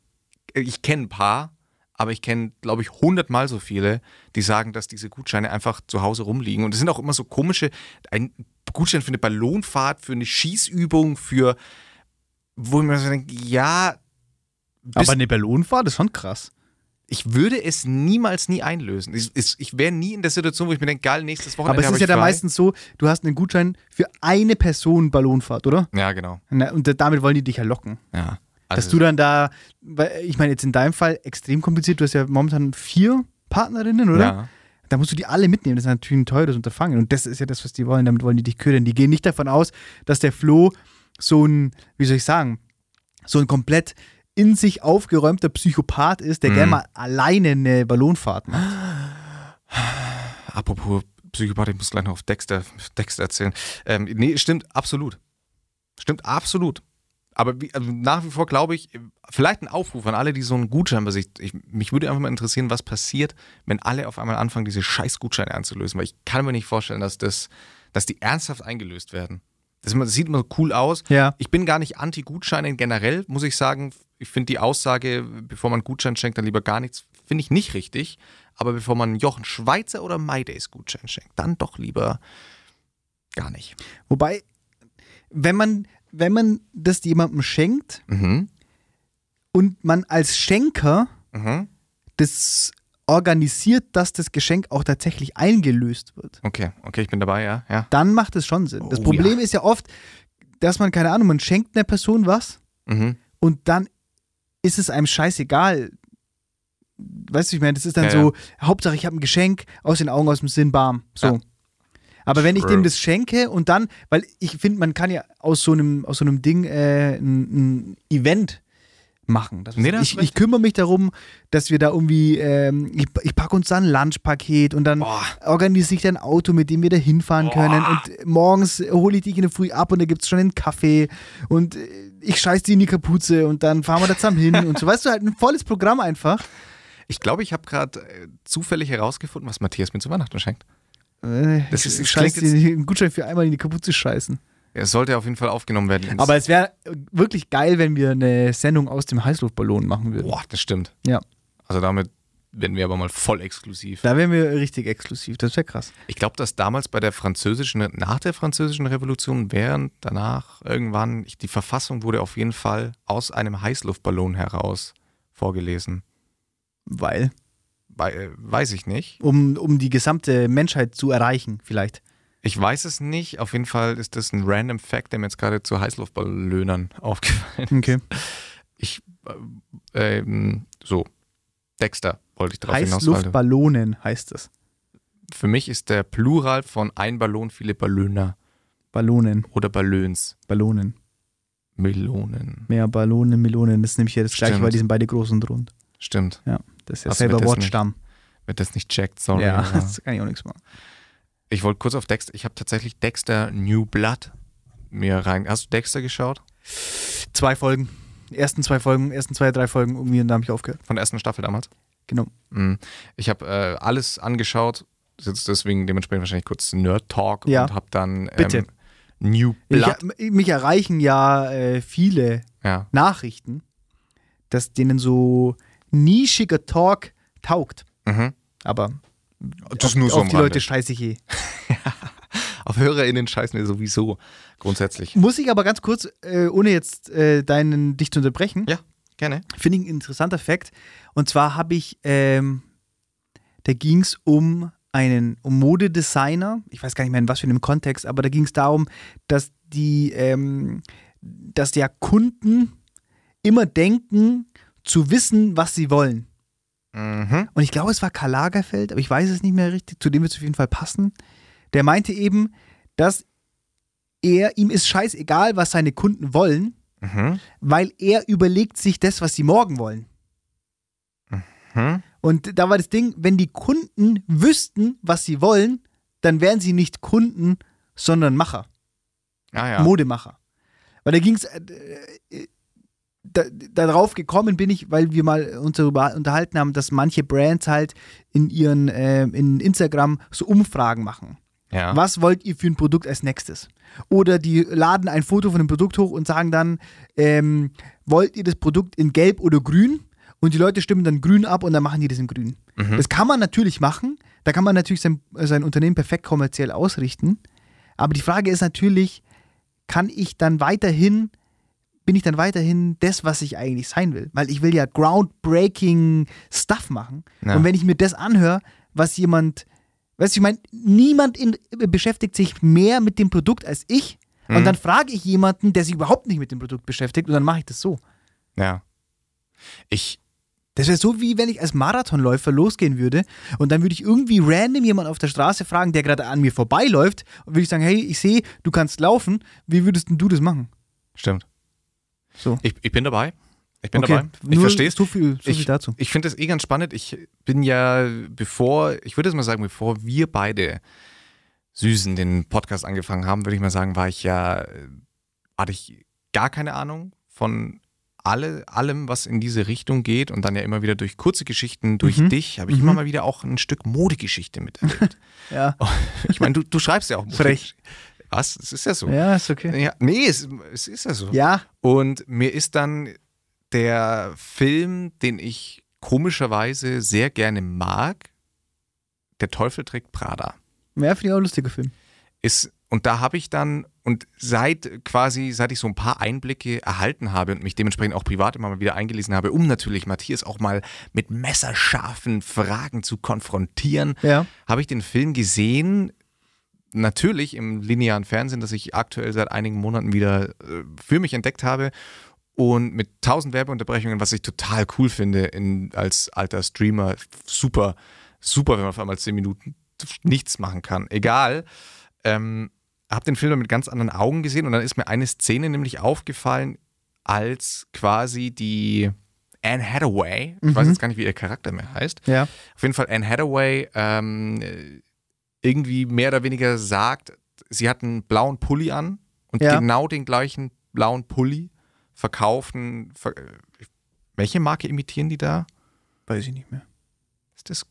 ich kenne ein paar, aber ich kenne, glaube ich, hundertmal so viele, die sagen, dass diese Gutscheine einfach zu Hause rumliegen. Und es sind auch immer so komische, ein Gutschein für eine Ballonfahrt, für eine Schießübung, für, wo mir so denke, ja, Aber eine Ballonfahrt ist schon krass. Ich würde es niemals nie einlösen. Ich, ich, ich wäre nie in der Situation, wo ich mir denke, geil, nächstes Aber Wochenende es habe ist ja frei. meistens so, du hast einen Gutschein für eine Person Ballonfahrt, oder? Ja, genau. Na, Und da- damit wollen die dich ja locken. Ja. Dass Also, du dann da, ich meine, jetzt in deinem Fall extrem kompliziert, du hast ja momentan vier Partnerinnen, oder? ja. Da musst du die alle mitnehmen. Das ist natürlich ein teures Unterfangen. Und das ist ja das, was die wollen. Damit wollen die dich ködern. Die gehen nicht davon aus, dass der Flo so ein, wie soll ich sagen, so ein komplett in sich aufgeräumter Psychopath ist, der Mhm. gerne mal alleine eine Ballonfahrt macht. Apropos Psychopath, ich muss gleich noch auf Dexter, Dexter erzählen. Ähm, nee, stimmt, absolut. Stimmt, absolut. Aber wie, also nach wie vor glaube ich, vielleicht ein Aufruf an alle, die so einen Gutschein bei sich. Ich, mich würde einfach mal interessieren, was passiert, wenn alle auf einmal anfangen, diese scheiß Gutscheine anzulösen. Weil ich kann mir nicht vorstellen, dass, das, dass die ernsthaft eingelöst werden. Das, sieht immer cool aus. Ja. Ich bin gar nicht anti-Gutscheine generell, muss ich sagen. Ich finde die Aussage, bevor man Gutschein schenkt, dann lieber gar nichts, finde ich nicht richtig. Aber bevor man Jochen Schweizer oder MyDays Gutschein schenkt, dann doch lieber gar nicht. Wobei, wenn man, wenn man das jemandem schenkt Mhm. und man als Schenker Mhm. das organisiert, dass das Geschenk auch tatsächlich eingelöst wird, Okay, okay, ich bin dabei, ja. ja. dann macht es schon Sinn. Das Oh, Problem ist ja oft, dass man, keine Ahnung, man schenkt einer Person was Mhm. und dann ist es einem scheißegal. Weißt du, ich meine, das ist dann Ja, so, Hauptsache ich habe ein Geschenk, aus den Augen, aus dem Sinn, bam. So. Ja. Aber wenn ich dem das schenke und dann, weil ich finde, man kann ja aus so einem, aus so einem Ding äh, ein, ein Event machen. Das Nee, ich, ich kümmere mich darum, dass wir da irgendwie, ähm, ich, ich packe uns da ein Lunchpaket und dann Boah. organisiere ich ein Auto, mit dem wir da hinfahren können und morgens hole ich dich in der Früh ab und da gibt es schon einen Kaffee und äh, ich scheiß die in die Kapuze und dann fahren wir da zusammen hin und so. Weißt du, halt ein volles Programm einfach. Ich glaube, ich habe gerade äh, zufällig herausgefunden, was Matthias mir zu Weihnachten schenkt. Äh, Das ist- ich scheiß dir einen Gutschein für einmal in die Kapuze scheißen. Es sollte auf jeden Fall aufgenommen werden. Aber es wäre wirklich geil, wenn wir eine Sendung aus dem Heißluftballon machen würden. Boah, das stimmt. Ja. Also damit werden wir aber mal voll exklusiv. Da wären wir richtig exklusiv. Das wäre krass. Ich glaube, dass damals bei der französischen, nach der französischen Revolution, während danach irgendwann, ich, die Verfassung wurde auf jeden Fall aus einem Heißluftballon heraus vorgelesen. Weil, Wei- äh, weiß ich nicht. um, um die gesamte Menschheit zu erreichen, vielleicht. Ich weiß es nicht. Auf jeden Fall ist das ein random Fact, der mir jetzt gerade zu Heißluftballonern aufgefallen ist. Okay. Ich, äh, ähm, so, Dexter wollte ich drauf hinaus. Heißluftballonen heißt es. Für mich ist der Plural von ein Ballon viele Ballöner Ballonen, oder Ballons. Ballonen. Melonen. Mehr Ballonen, Melonen. Das ist nämlich ja das gleiche, weil die sind beide groß und rund. Stimmt. Ja. Das ist ja du selber Wortstamm. Wer das nicht checkt, sorry. Ja, aber- das kann ich auch nichts machen. Ich wollte kurz auf Dexter. Ich habe tatsächlich Dexter New Blood mir rein. Hast du Dexter geschaut? Zwei Folgen. Die ersten zwei Folgen, ersten zwei, drei Folgen irgendwie und da habe ich aufgehört. Von der ersten Staffel damals? Genau. Mhm. Ich habe äh, alles angeschaut. Jetzt deswegen dementsprechend wahrscheinlich kurz Nerd Talk Ja. und habe dann ähm, Bitte. New Blood. mich erreichen ja äh, viele ja. Nachrichten, dass denen so nischiger Talk taugt. Mhm. Aber Das auf, nur so auf die Rande. Leute scheiße ich eh. Auf HörerInnen scheißen wir sowieso grundsätzlich. Muss ich aber ganz kurz, äh, ohne jetzt äh, deinen, dich zu unterbrechen, Ja, gerne. finde ich ein interessanter Fakt. Und zwar habe ich, ähm, da ging es um einen um Modedesigner, ich weiß gar nicht mehr in was für einem Kontext, aber da ging es darum, dass die, ähm, dass ja Kunden immer denken, zu wissen, was sie wollen. Mhm. Und ich glaube, es war Karl Lagerfeld, aber ich weiß es nicht mehr richtig, zu dem wird es auf jeden Fall passen. Der meinte eben, dass er, ihm ist scheißegal, was seine Kunden wollen, Mhm. weil er überlegt sich das, was sie morgen wollen. Mhm. Und da war das Ding, wenn die Kunden wüssten, was sie wollen, dann wären sie nicht Kunden, sondern Macher, Ah ja. Modemacher. Weil da ging es, äh, da, darauf gekommen bin ich, weil wir mal uns darüber unterhalten haben, dass manche Brands halt in ihren, äh, in Instagram so Umfragen machen. ja. Was wollt ihr für ein Produkt als nächstes? Oder die laden ein Foto von dem Produkt hoch und sagen dann, ähm, wollt ihr das Produkt in gelb oder grün? Und die Leute stimmen dann grün ab und dann machen die das in grün. Mhm. Das kann man natürlich machen. Da kann man natürlich sein, sein Unternehmen perfekt kommerziell ausrichten. Aber die Frage ist natürlich, kann ich dann weiterhin, bin ich dann weiterhin das, was ich eigentlich sein will? Weil ich will ja groundbreaking Stuff machen. Ja. Und wenn ich mir das anhöre, was jemand, weißt du, ich meine, niemand in, beschäftigt sich mehr mit dem Produkt als ich. Mhm. Und dann frage ich jemanden, der sich überhaupt nicht mit dem Produkt beschäftigt, und dann mache ich das so. ja. Ich, Das wäre so, wie wenn ich als Marathonläufer losgehen würde und dann würde ich irgendwie random jemand auf der Straße fragen, der gerade an mir vorbeiläuft und würde ich sagen, hey, ich sehe, du kannst laufen, wie würdest denn du das machen? stimmt. So. Ich, ich bin dabei. Ich bin Okay, dabei. Ich verstehe es. So viel, so Ich- viel dazu. Ich finde das eh ganz spannend. Ich bin ja, bevor, ich würde jetzt mal sagen, bevor wir beide Süßen den Podcast angefangen haben, würde ich mal sagen, war ich ja, hatte ich gar keine Ahnung von alle, allem, was in diese Richtung geht und dann ja immer wieder durch kurze Geschichten, durch Mhm. dich, habe ich Mhm. immer mal wieder auch ein Stück Modegeschichte miterlebt. Ja, ich meine, du, du schreibst ja auch Frech. Was? Es ist ja so. ja ist okay. Ja, nee, es, es ist ja so. Ja, Und mir ist dann der Film, den ich komischerweise sehr gerne mag, Der Teufel trägt Prada. ja finde ich auch ein lustiger Film. Ist, und da habe ich dann, und seit quasi, seit ich so ein paar Einblicke erhalten habe und mich dementsprechend auch privat immer mal wieder eingelesen habe, um natürlich Matthias auch mal mit messerscharfen Fragen zu konfrontieren, Ja. habe ich den Film gesehen, natürlich im linearen Fernsehen, das ich aktuell seit einigen Monaten wieder äh, für mich entdeckt habe und mit tausend Werbeunterbrechungen, was ich total cool finde in, als alter Streamer. Super, super, wenn man auf einmal zehn Minuten nichts machen kann. Egal. Ähm, habe den Film mit ganz anderen Augen gesehen und dann ist mir eine Szene nämlich aufgefallen, als quasi die Anne Hathaway, ich weiß Mhm. jetzt gar nicht, wie ihr Charakter mehr heißt, Ja. auf jeden Fall Anne Hathaway ähm, äh, irgendwie mehr oder weniger sagt, sie hat einen blauen Pulli an und Ja. genau den gleichen blauen Pulli verkaufen. Ver welche Marke imitieren die da? Weiß ich nicht mehr. Ist das.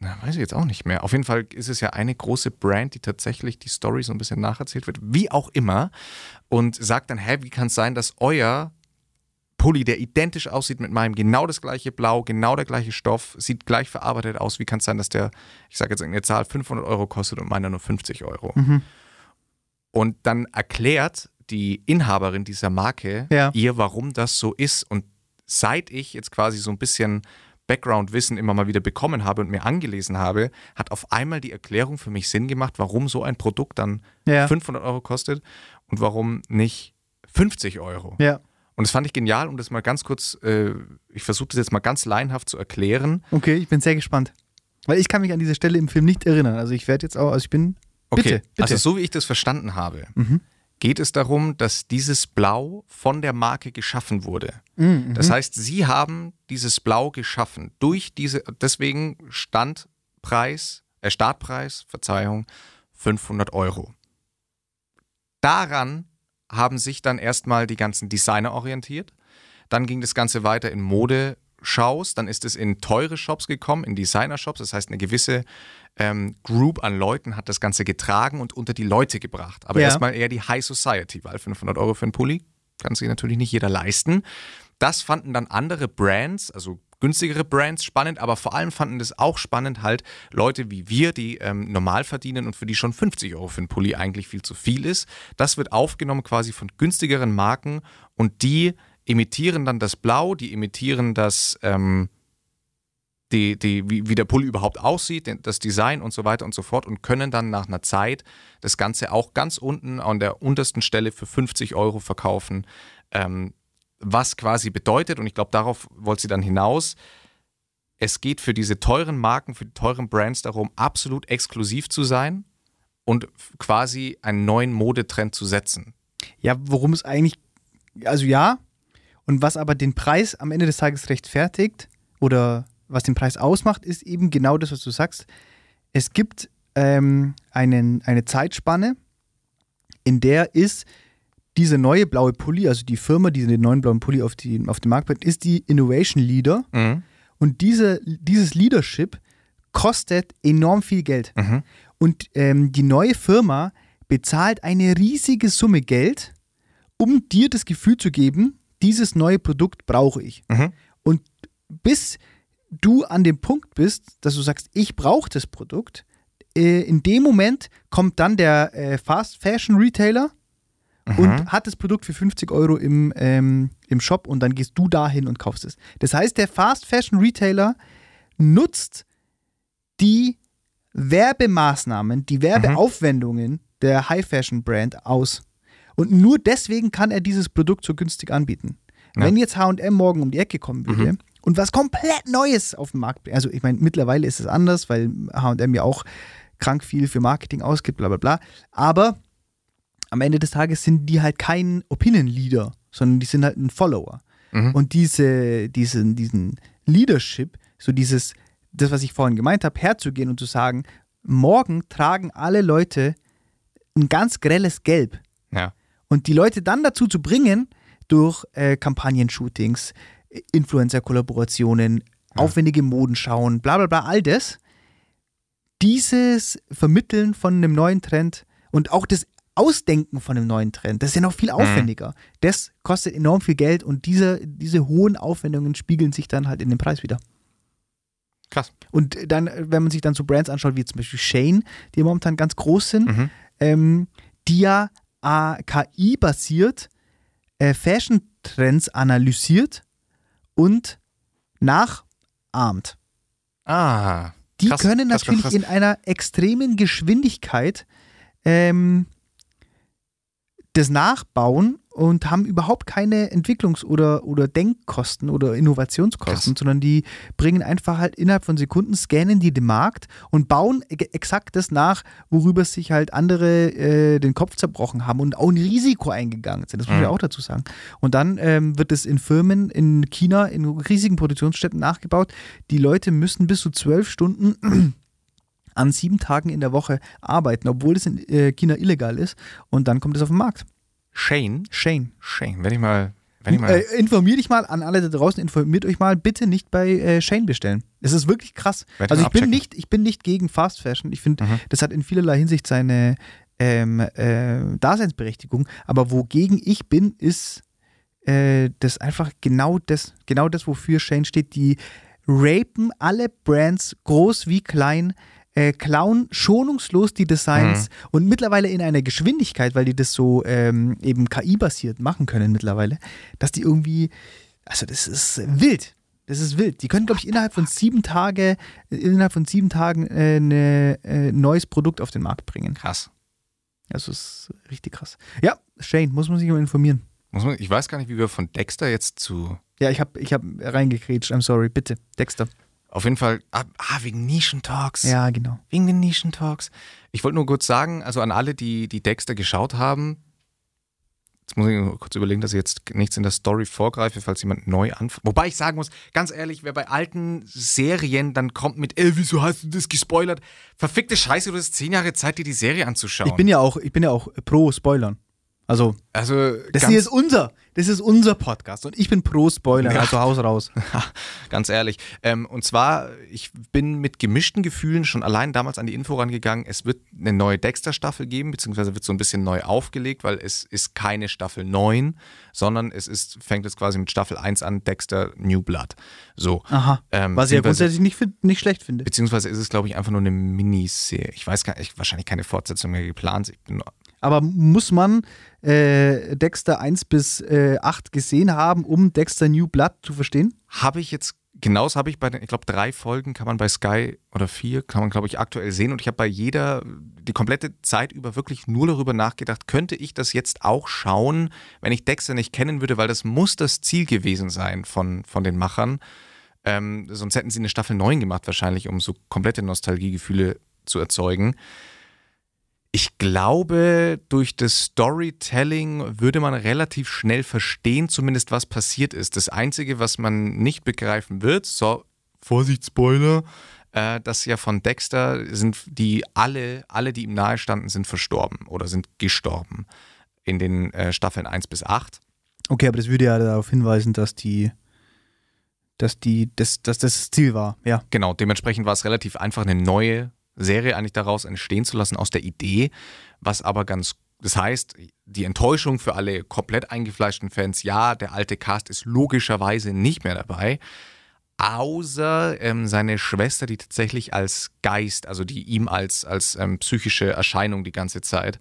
Na, weiß ich jetzt auch nicht mehr. Auf jeden Fall ist es ja eine große Brand, die tatsächlich die Story so ein bisschen nacherzählt wird, wie auch immer. Und sagt dann, hä, wie kann es sein, dass euer Pulli, der identisch aussieht mit meinem, genau das gleiche Blau, genau der gleiche Stoff, sieht gleich verarbeitet aus. Wie kann es sein, dass der, ich sage jetzt eine Zahl, 500 Euro kostet und meiner nur 50 Euro? Mhm. Und dann erklärt die Inhaberin dieser Marke Ja. ihr, warum das so ist. Und seit ich jetzt quasi so ein bisschen Background-Wissen immer mal wieder bekommen habe und mir angelesen habe, hat auf einmal die Erklärung für mich Sinn gemacht, warum so ein Produkt dann Ja. 500 Euro kostet und warum nicht 50 Euro. Ja. Und das fand ich genial, um das mal ganz kurz, äh, ich versuche das jetzt mal ganz laienhaft zu erklären. Okay, ich bin sehr gespannt. Weil ich kann mich an diese Stelle im Film nicht erinnern. Also ich werde jetzt auch, also ich bin. Okay, Bitte, bitte. also so wie ich das verstanden habe, Mhm. geht es darum, dass dieses Blau von der Marke geschaffen wurde. Mhm. Das heißt, sie haben dieses Blau geschaffen durch diese, deswegen Standpreis, äh Startpreis, Verzeihung, 500 Euro. Daran haben sich dann erstmal die ganzen Designer orientiert. Dann ging das Ganze weiter in Modeshows, dann ist es in teure Shops gekommen, in Designer-Shops. Das heißt, eine gewisse ähm, Group an Leuten hat das Ganze getragen und unter die Leute gebracht. Aber Ja. erstmal eher die High Society, weil 500 Euro für einen Pulli kann sich natürlich nicht jeder leisten. Das fanden dann andere Brands, also günstigere Brands spannend, aber vor allem fanden das auch spannend halt Leute wie wir, die ähm, normal verdienen und für die schon 50 Euro für einen Pulli eigentlich viel zu viel ist. Das wird aufgenommen quasi von günstigeren Marken und die imitieren dann das Blau, die imitieren das, ähm, die, die, wie, wie der Pulli überhaupt aussieht, das Design und so weiter und so fort und können dann nach einer Zeit das Ganze auch ganz unten an der untersten Stelle für 50 Euro verkaufen. Ähm, was quasi bedeutet, und ich glaube, darauf wollte sie dann hinaus, es geht für diese teuren Marken, für die teuren Brands darum, absolut exklusiv zu sein und quasi einen neuen Modetrend zu setzen. Ja, worum es eigentlich, also ja, und was aber den Preis am Ende des Tages rechtfertigt oder was den Preis ausmacht, ist eben genau das, was du sagst. Es gibt ähm, einen, eine Zeitspanne, in der ist diese neue blaue Pulli, also die Firma, die den neuen blauen Pulli auf, die, auf den Markt bringt, ist die Innovation Leader. Und diese, dieses Leadership kostet enorm viel Geld. Mhm. Und ähm, die neue Firma bezahlt eine riesige Summe Geld, um dir das Gefühl zu geben, dieses neue Produkt brauche ich. Mhm. Und bis du an dem Punkt bist, dass du sagst, ich brauche das Produkt, äh, in dem Moment kommt dann der äh, Fast Fashion Retailer und hat das Produkt für 50 Euro im, ähm, im Shop und dann gehst du dahin und kaufst es. Das heißt, der Fast Fashion Retailer nutzt die Werbemaßnahmen, die Werbeaufwendungen der High Fashion Brand aus. Und nur deswegen kann er dieses Produkt so günstig anbieten. Ja. Wenn jetzt HM morgen um die Ecke kommen würde und was komplett Neues auf dem Markt bringt, also ich meine, mittlerweile ist es anders, weil HM ja auch krank viel für Marketing ausgibt, bla bla bla. Aber am Ende des Tages sind die halt kein Opinion Leader, sondern die sind halt ein Follower. Mhm. Und diese, diesen, diesen Leadership, so dieses, das, was ich vorhin gemeint habe, herzugehen und zu sagen, morgen tragen alle Leute ein ganz grelles Gelb. Ja. Und die Leute dann dazu zu bringen, durch äh, Kampagnen-Shootings, Influencer-Kollaborationen, aufwendige Modenschauen, bla bla bla, all das, dieses Vermitteln von einem neuen Trend und auch das Ausdenken von einem neuen Trend, das ist ja noch viel aufwendiger. Das kostet enorm viel Geld und diese, diese hohen Aufwendungen spiegeln sich dann halt in den Preis wieder. Krass. Und dann, wenn man sich dann so Brands anschaut, wie zum Beispiel Shane, die momentan ganz groß sind, Mhm. ähm, die ja KI-basiert äh, Fashion-Trends analysiert und nachahmt. Ah. Die Krass, können krass, krass, natürlich krass. in einer extremen Geschwindigkeit ähm, das nachbauen und haben überhaupt keine Entwicklungs- oder, oder Denkkosten oder Innovationskosten, Krass. sondern die bringen einfach halt innerhalb von Sekunden, scannen die den Markt und bauen e- exakt das nach, worüber sich halt andere äh, den Kopf zerbrochen haben und auch ein Risiko eingegangen sind. Das muss Mhm. ich auch dazu sagen. Und dann ähm, wird es in Firmen in China, in riesigen Produktionsstätten nachgebaut. Die Leute müssen bis zu zwölf Stunden an sieben Tagen in der Woche arbeiten, obwohl es in äh, China illegal ist. Und dann kommt es auf den Markt. Shane. Shane. Shane, wenn ich mal. Wenn ich mal Äh, informiert dich mal an alle da draußen, informiert euch mal, bitte nicht bei äh, Shane bestellen. Es ist wirklich krass. Werd Also ich bin nicht, ich bin nicht gegen Fast Fashion. Ich finde, Mhm. das hat in vielerlei Hinsicht seine ähm, äh, Daseinsberechtigung. Aber wogegen ich bin, ist äh, das einfach genau das, genau das, wofür Shane steht. Die rapen alle Brands, groß wie klein, äh, klauen schonungslos die Designs und mittlerweile in einer Geschwindigkeit, weil die das so ähm, eben KI-basiert machen können mittlerweile, dass die irgendwie, also das ist wild. Das ist wild. Die können, glaube ich, innerhalb von sieben Tage, innerhalb von sieben Tagen äh, ein äh, neues Produkt auf den Markt bringen. krass. Also es ist richtig krass. Ja, Shane, muss man sich mal informieren. Muss man, ich weiß gar nicht, wie wir von Dexter jetzt zu. Ja, ich habe ich hab reingekrätscht. I'm sorry. Bitte, Dexter. Auf jeden Fall. Ah, ah wegen Nischentalks. Ja, genau. Wegen den Nischentalks. Ich wollte nur kurz sagen, also an alle, die die Dexter geschaut haben, Jetzt muss ich nur kurz überlegen, dass ich jetzt nichts in der Story vorgreife, falls jemand neu anfängt. Wobei ich sagen muss, ganz ehrlich, wer bei alten Serien dann kommt mit, ey, wieso hast du das gespoilert? Verfickte Scheiße, du hast zehn Jahre Zeit, dir die Serie anzuschauen. Ich bin ja auch, ich bin ja auch pro Spoilern. Also, also das hier ist unser, das ist unser Podcast und ich bin pro Spoiler, Ja. also Haus raus. Ganz ehrlich. Ähm, und zwar, ich bin mit gemischten Gefühlen schon allein damals an die Info rangegangen, es wird eine neue Dexter-Staffel geben, beziehungsweise wird so ein bisschen neu aufgelegt, weil es ist keine Staffel 9, sondern es ist, fängt jetzt quasi mit Staffel 1 an, Dexter New Blood. So. Aha. Ähm, Was ich ja grundsätzlich nicht, find- nicht schlecht finde. Beziehungsweise ist es, glaube ich, einfach nur eine Miniserie. Ich weiß gar nicht, wahrscheinlich keine Fortsetzung mehr geplant. Ich bin, Aber muss man äh, Dexter 1 bis äh, 8 gesehen haben, um Dexter New Blood zu verstehen? habe ich jetzt, genauso habe ich bei den, ich glaube, drei Folgen kann man bei Sky oder vier, kann man, glaube ich, aktuell sehen. Und ich habe bei jeder, die komplette Zeit über wirklich nur darüber nachgedacht, könnte ich das jetzt auch schauen, wenn ich Dexter nicht kennen würde, weil das muss das Ziel gewesen sein von, von den Machern. Ähm, sonst hätten sie eine Staffel 9 gemacht, wahrscheinlich, um so komplette Nostalgiegefühle zu erzeugen. Ich glaube, durch das Storytelling würde man relativ schnell verstehen, zumindest was passiert ist. Das Einzige, was man nicht begreifen wird, so, Vorsicht, Spoiler, äh, das ja von Dexter sind die alle, alle, die ihm nahe standen, sind verstorben oder sind gestorben in den äh, Staffeln 1 bis 8. Okay, aber das würde ja darauf hinweisen, dass die, dass die, dass, dass das das Ziel war, ja. Genau, dementsprechend war es relativ einfach, eine neue Serie eigentlich daraus entstehen zu lassen aus der Idee, was aber ganz, das heißt, die Enttäuschung für alle komplett eingefleischten Fans, ja, der alte Cast ist logischerweise nicht mehr dabei, außer ähm, seine Schwester, die tatsächlich als Geist, also die ihm als, als ähm, psychische Erscheinung die ganze Zeit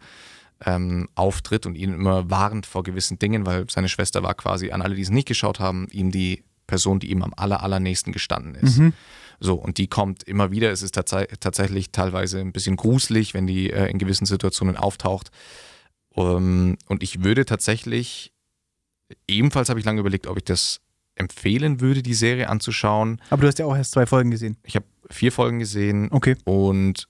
ähm, auftritt und ihn immer warnt vor gewissen Dingen, weil seine Schwester war quasi an alle, die es nicht geschaut haben, ihm die Person, die ihm am aller, allernächsten gestanden ist. So, und die kommt immer wieder. Es ist tats tatsächlich teilweise ein bisschen gruselig, wenn die äh, in gewissen Situationen auftaucht. Ähm, und ich würde tatsächlich, ebenfalls habe ich lange überlegt, ob ich das empfehlen würde, die Serie anzuschauen. Aber du hast ja auch erst zwei Folgen gesehen. Ich habe vier Folgen gesehen Okay. und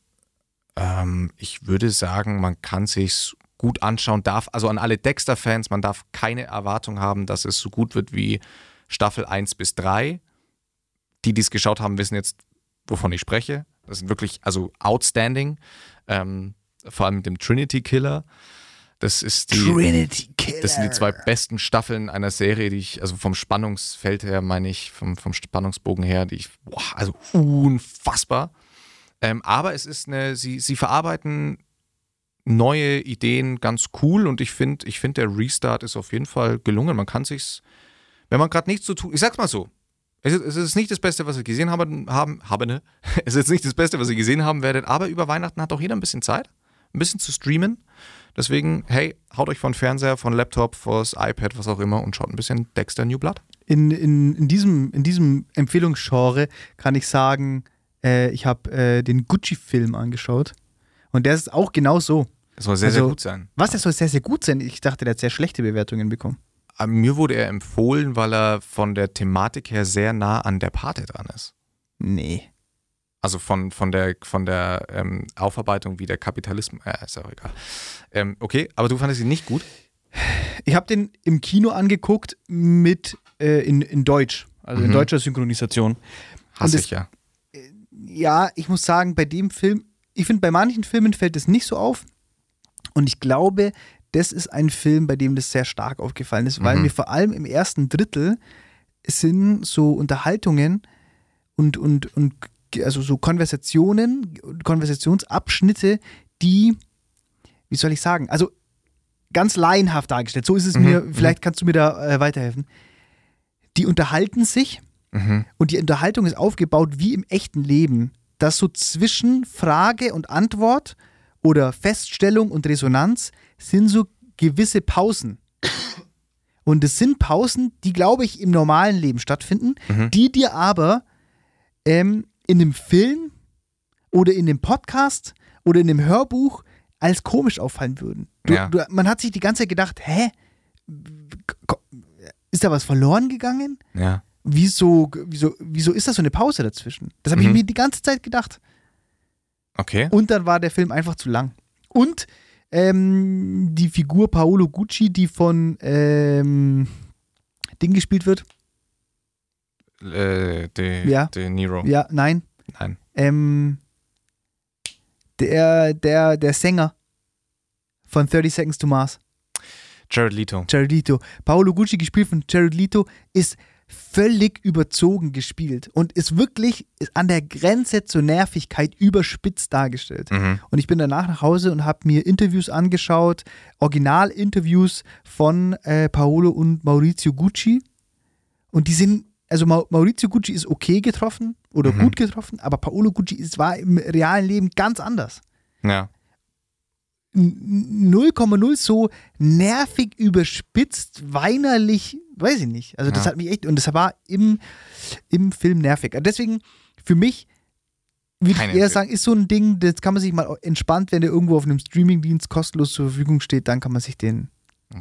ähm, ich würde sagen, man kann sich's gut anschauen, darf, also an alle Dexter-Fans, man darf keine Erwartung haben, dass es so gut wird wie Staffel 1 bis 3. Die, die es geschaut haben, wissen jetzt, wovon ich spreche. Das sind wirklich, also outstanding. Ähm, vor allem mit dem Trinity Killer. Das ist die. Trinity Killer. Das sind die zwei besten Staffeln einer Serie, die ich, also vom Spannungsfeld her, meine ich, vom, vom Spannungsbogen her, die ich, boah, also unfassbar. Ähm, aber es ist eine, sie, sie verarbeiten neue Ideen ganz cool und ich finde, ich finde, der Restart ist auf jeden Fall gelungen. Man kann sich's, wenn man gerade nichts zu tun, ich sag's mal so, es ist, es ist nicht das Beste, was ihr gesehen haben, haben, habe, ne? Es ist nicht das Beste, was ihr gesehen haben werdet, aber über Weihnachten hat auch jeder ein bisschen Zeit, ein bisschen zu streamen. Deswegen, hey, haut euch von Fernseher, von Laptop, vors iPad, was auch immer und schaut ein bisschen Dexter New Blood. in, in, in, diesem, in diesem Empfehlungsgenre kann ich sagen, äh, ich habe äh, den Gucci-Film angeschaut. Und der ist auch genau so. Das soll sehr, sehr Also- gut sein. Was, der soll sehr, sehr gut sein. Ich dachte, der hat sehr schlechte Bewertungen bekommen. Aber mir wurde er empfohlen, weil er von der Thematik her sehr nah an der Pate dran ist. Nee. Also von, von der, von der ähm, Aufarbeitung, wie der Kapitalismus. Äh, ist auch egal. Ähm, okay, aber du fandest ihn nicht gut? Ich habe den im Kino angeguckt mit äh, in, in Deutsch, also in Mhm. deutscher Synchronisation. Hasse ich ja. Ja, ich muss sagen, bei dem Film, ich finde, bei manchen Filmen fällt es nicht so auf. Und ich glaube, das ist ein Film, bei dem das sehr stark aufgefallen ist, weil Mhm. mir vor allem im ersten Drittel sind so Unterhaltungen und, und, und also so Konversationen, Konversationsabschnitte, die, wie soll ich sagen, also ganz laienhaft dargestellt. So ist es Mhm, mir, mhm. vielleicht kannst du mir da äh, weiterhelfen. Die unterhalten sich Mhm. und die Unterhaltung ist aufgebaut wie im echten Leben, dass so zwischen Frage und Antwort oder Feststellung und Resonanz sind so gewisse Pausen. Und es sind Pausen, die, glaube ich, im normalen Leben stattfinden, Mhm. die dir aber ähm, in einem Film oder in einem Podcast oder in einem Hörbuch als komisch auffallen würden. Du, Ja. du, man hat sich die ganze Zeit gedacht, hä? Ist da was verloren gegangen? Ja. wieso, wieso, wieso ist da so eine Pause dazwischen? Das habe ich Mhm. mir die ganze Zeit gedacht. Okay. Und dann war der Film einfach zu lang. Und ähm, die Figur Paolo Gucci, die von ähm, Ding gespielt wird. Äh, De, Ja. De Niro. Ja, nein. Nein. Ähm, der, der, der Sänger von 30 Seconds to Mars, Jared Leto. Jared Leto. Paolo Gucci, gespielt von Jared Leto, ist völlig überzogen gespielt und ist wirklich ist an der Grenze zur Nervigkeit überspitzt dargestellt. Mhm. Und ich bin danach nach Hause und habe mir Interviews angeschaut, Original-Interviews von äh, Paolo und Maurizio Gucci. Und die sind, also Ma Maurizio Gucci ist okay getroffen oder Mhm. gut getroffen, aber Paolo Gucci ist, war im realen Leben ganz anders. Ja. N- 0,0 so nervig, überspitzt, weinerlich, weiß ich nicht. Also das Ja. hat mich echt, und das war im, im Film nervig. Deswegen, für mich, würde ich eher Empfehlung. sagen, ist so ein Ding, das kann man sich mal entspannt, wenn der irgendwo auf einem Streamingdienst kostenlos zur Verfügung steht, dann kann man sich den,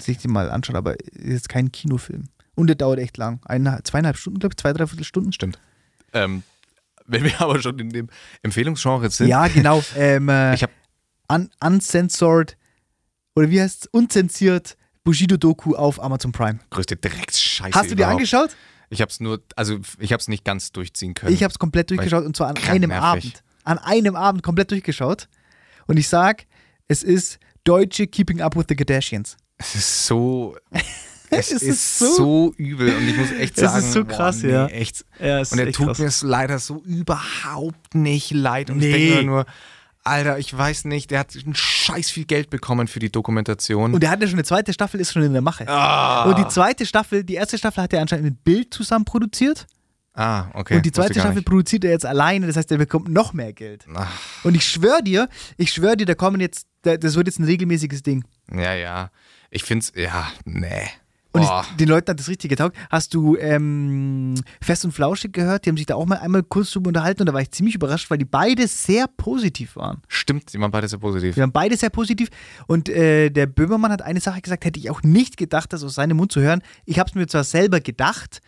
sich den mal anschauen. Aber ist jetzt kein Kinofilm. Und der dauert echt lang. Eine, zweieinhalb Stunden, glaube ich, zwei, dreiviertel Stunden. Stimmt. Ähm, wenn wir aber schon in dem Empfehlungsgenre sind. Ja, genau. ähm, äh, Ich habe un uncensored oder wie heißt es? Unzensiert Bushido-Doku auf Amazon Prime. größte Drecksscheiße. Hast du dir überhaupt. angeschaut? Ich habe es nur, also ich habe es nicht ganz durchziehen können. Ich habe es komplett durchgeschaut und zwar an einem nervig. Abend. An einem Abend komplett durchgeschaut. Und ich sag, es ist deutsche Keeping Up with the Kardashians. es ist so. Es, Es ist, ist so, so- übel und ich muss echt Es sagen, ist so krass, boah, nee, ja. Echt. Ja, Und er tut mir es leider so überhaupt nicht leid. Und ich Nee. denke mir nur, Alter, ich weiß nicht, der hat ein scheiß viel Geld bekommen für die Dokumentation. Und er hat ja schon eine zweite Staffel, ist schon in der Mache. ah, Und die zweite Staffel, die erste Staffel hat er anscheinend mit Bild zusammen produziert. ah, okay. und die zweite Staffel nicht. produziert er jetzt alleine. Das heißt, er bekommt noch mehr Geld. Ach, Und ich schwöre dir, ich schwöre dir, da kommen jetzt, da- das wird jetzt ein regelmäßiges Ding. ja, ja. Ich find's, ja, nee. Und ich, den Leuten hat das richtig getaugt. Hast du ähm, Fest und Flauschig gehört? Die haben sich da auch mal einmal kurz drüber unterhalten und da war ich ziemlich überrascht, weil die beide sehr positiv waren. Stimmt, die waren beide sehr positiv. Wir waren beide sehr positiv und äh, der Böhmermann hat eine Sache gesagt, hätte ich auch nicht gedacht, das aus seinem Mund zu hören. Ich habe es mir zwar selber gedacht,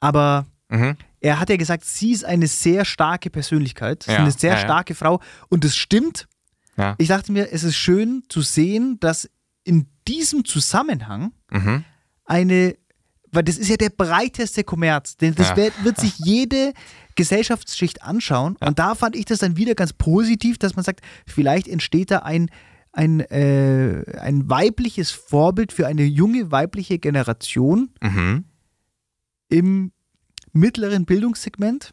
aber Mhm. er hat ja gesagt, sie ist eine sehr starke Persönlichkeit, sie ist Ja, eine sehr ja, ja. starke Frau und das stimmt. Ja. Ich dachte mir, es ist schön zu sehen, dass in diesem Zusammenhang Mhm. Eine, weil das ist ja der breiteste Kommerz, denn das Ja. wird, wird sich jede Gesellschaftsschicht anschauen und da fand ich das dann wieder ganz positiv, dass man sagt, vielleicht entsteht da ein, ein, äh, ein weibliches Vorbild für eine junge weibliche Generation Mhm. im mittleren Bildungssegment,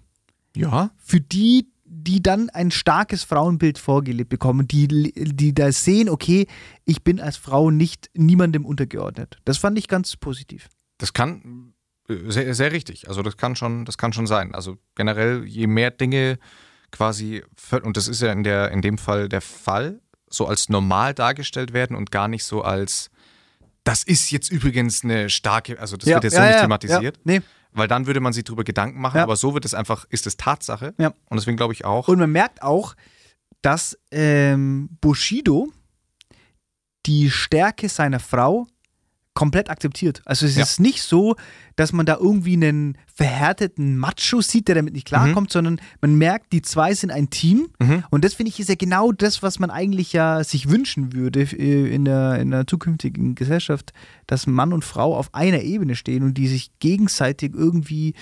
Ja. für die, die dann ein starkes Frauenbild vorgelebt bekommen, die, die da sehen, okay, ich bin als Frau nicht niemandem untergeordnet. Das fand ich ganz positiv. Das kann äh, sehr, sehr richtig. Also das kann schon, das kann schon sein. Also generell, je mehr Dinge quasi, und das ist ja in, der, in dem Fall der Fall, so als normal dargestellt werden und gar nicht so als, das ist jetzt übrigens eine starke, also das wird jetzt so nicht thematisiert, Ja, nee. Weil dann würde man sich drüber Gedanken machen, Ja. aber so wird es einfach, ist es Tatsache. Ja. Und deswegen glaube ich auch, Und man merkt auch, dass ähm, Bushido die Stärke seiner Frau komplett akzeptiert. Also es Ja. ist nicht so, dass man da irgendwie einen verhärteten Macho sieht, der damit nicht klarkommt, sondern man merkt, die zwei sind ein Team. Mhm. Und das finde ich ist ja genau das, was man eigentlich ja sich wünschen würde äh, in der, in der zukünftigen Gesellschaft, dass Mann und Frau auf einer Ebene stehen und die sich gegenseitig irgendwie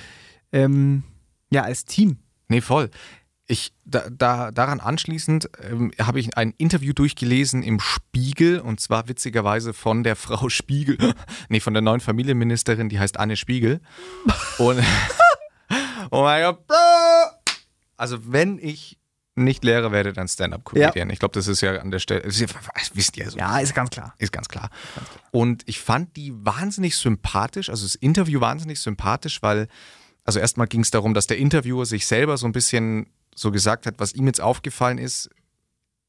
ähm, ja als Team Nee, voll. Ich, da, da, daran anschließend ähm, habe ich ein Interview durchgelesen im Spiegel und zwar witzigerweise von der Frau Spiegel, nee, von der neuen Familienministerin, die heißt Anne Spiegel. Und, oh mein Gott! Also, wenn ich nicht Lehrer werde, dann Stand-Up-Comedian. Ich glaube, das ist ja an der Stelle, das ist ja, das wisst ihr so. Ja, ist ganz klar. Ist ganz klar. Und ich fand die wahnsinnig sympathisch, also das Interview wahnsinnig sympathisch, weil, also erstmal ging es darum, dass der Interviewer sich selber so ein bisschen so gesagt hat, was ihm jetzt aufgefallen ist.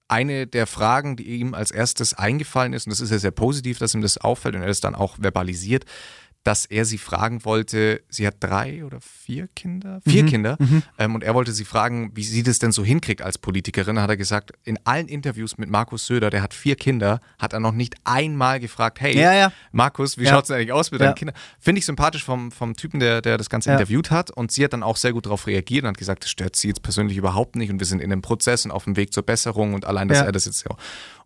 Eine der Fragen, die ihm als erstes eingefallen ist, und das ist ja sehr positiv, dass ihm das auffällt und er das dann auch verbalisiert, dass er sie fragen wollte, sie hat drei oder vier Kinder? Vier Kinder. Ähm, und er wollte sie fragen, wie sie das denn so hinkriegt als Politikerin. Da hat er gesagt, in allen Interviews mit Markus Söder, der hat vier Kinder, hat er noch nicht einmal gefragt, hey, Ja, ja. Markus, wie Ja. schaut es eigentlich aus mit deinen Kindern? Finde ich sympathisch vom, vom Typen, der, der das Ganze interviewt hat. Und sie hat dann auch sehr gut darauf reagiert und hat gesagt, das stört sie jetzt persönlich überhaupt nicht und wir sind in dem Prozess und auf dem Weg zur Besserung und allein, dass er das jetzt ja.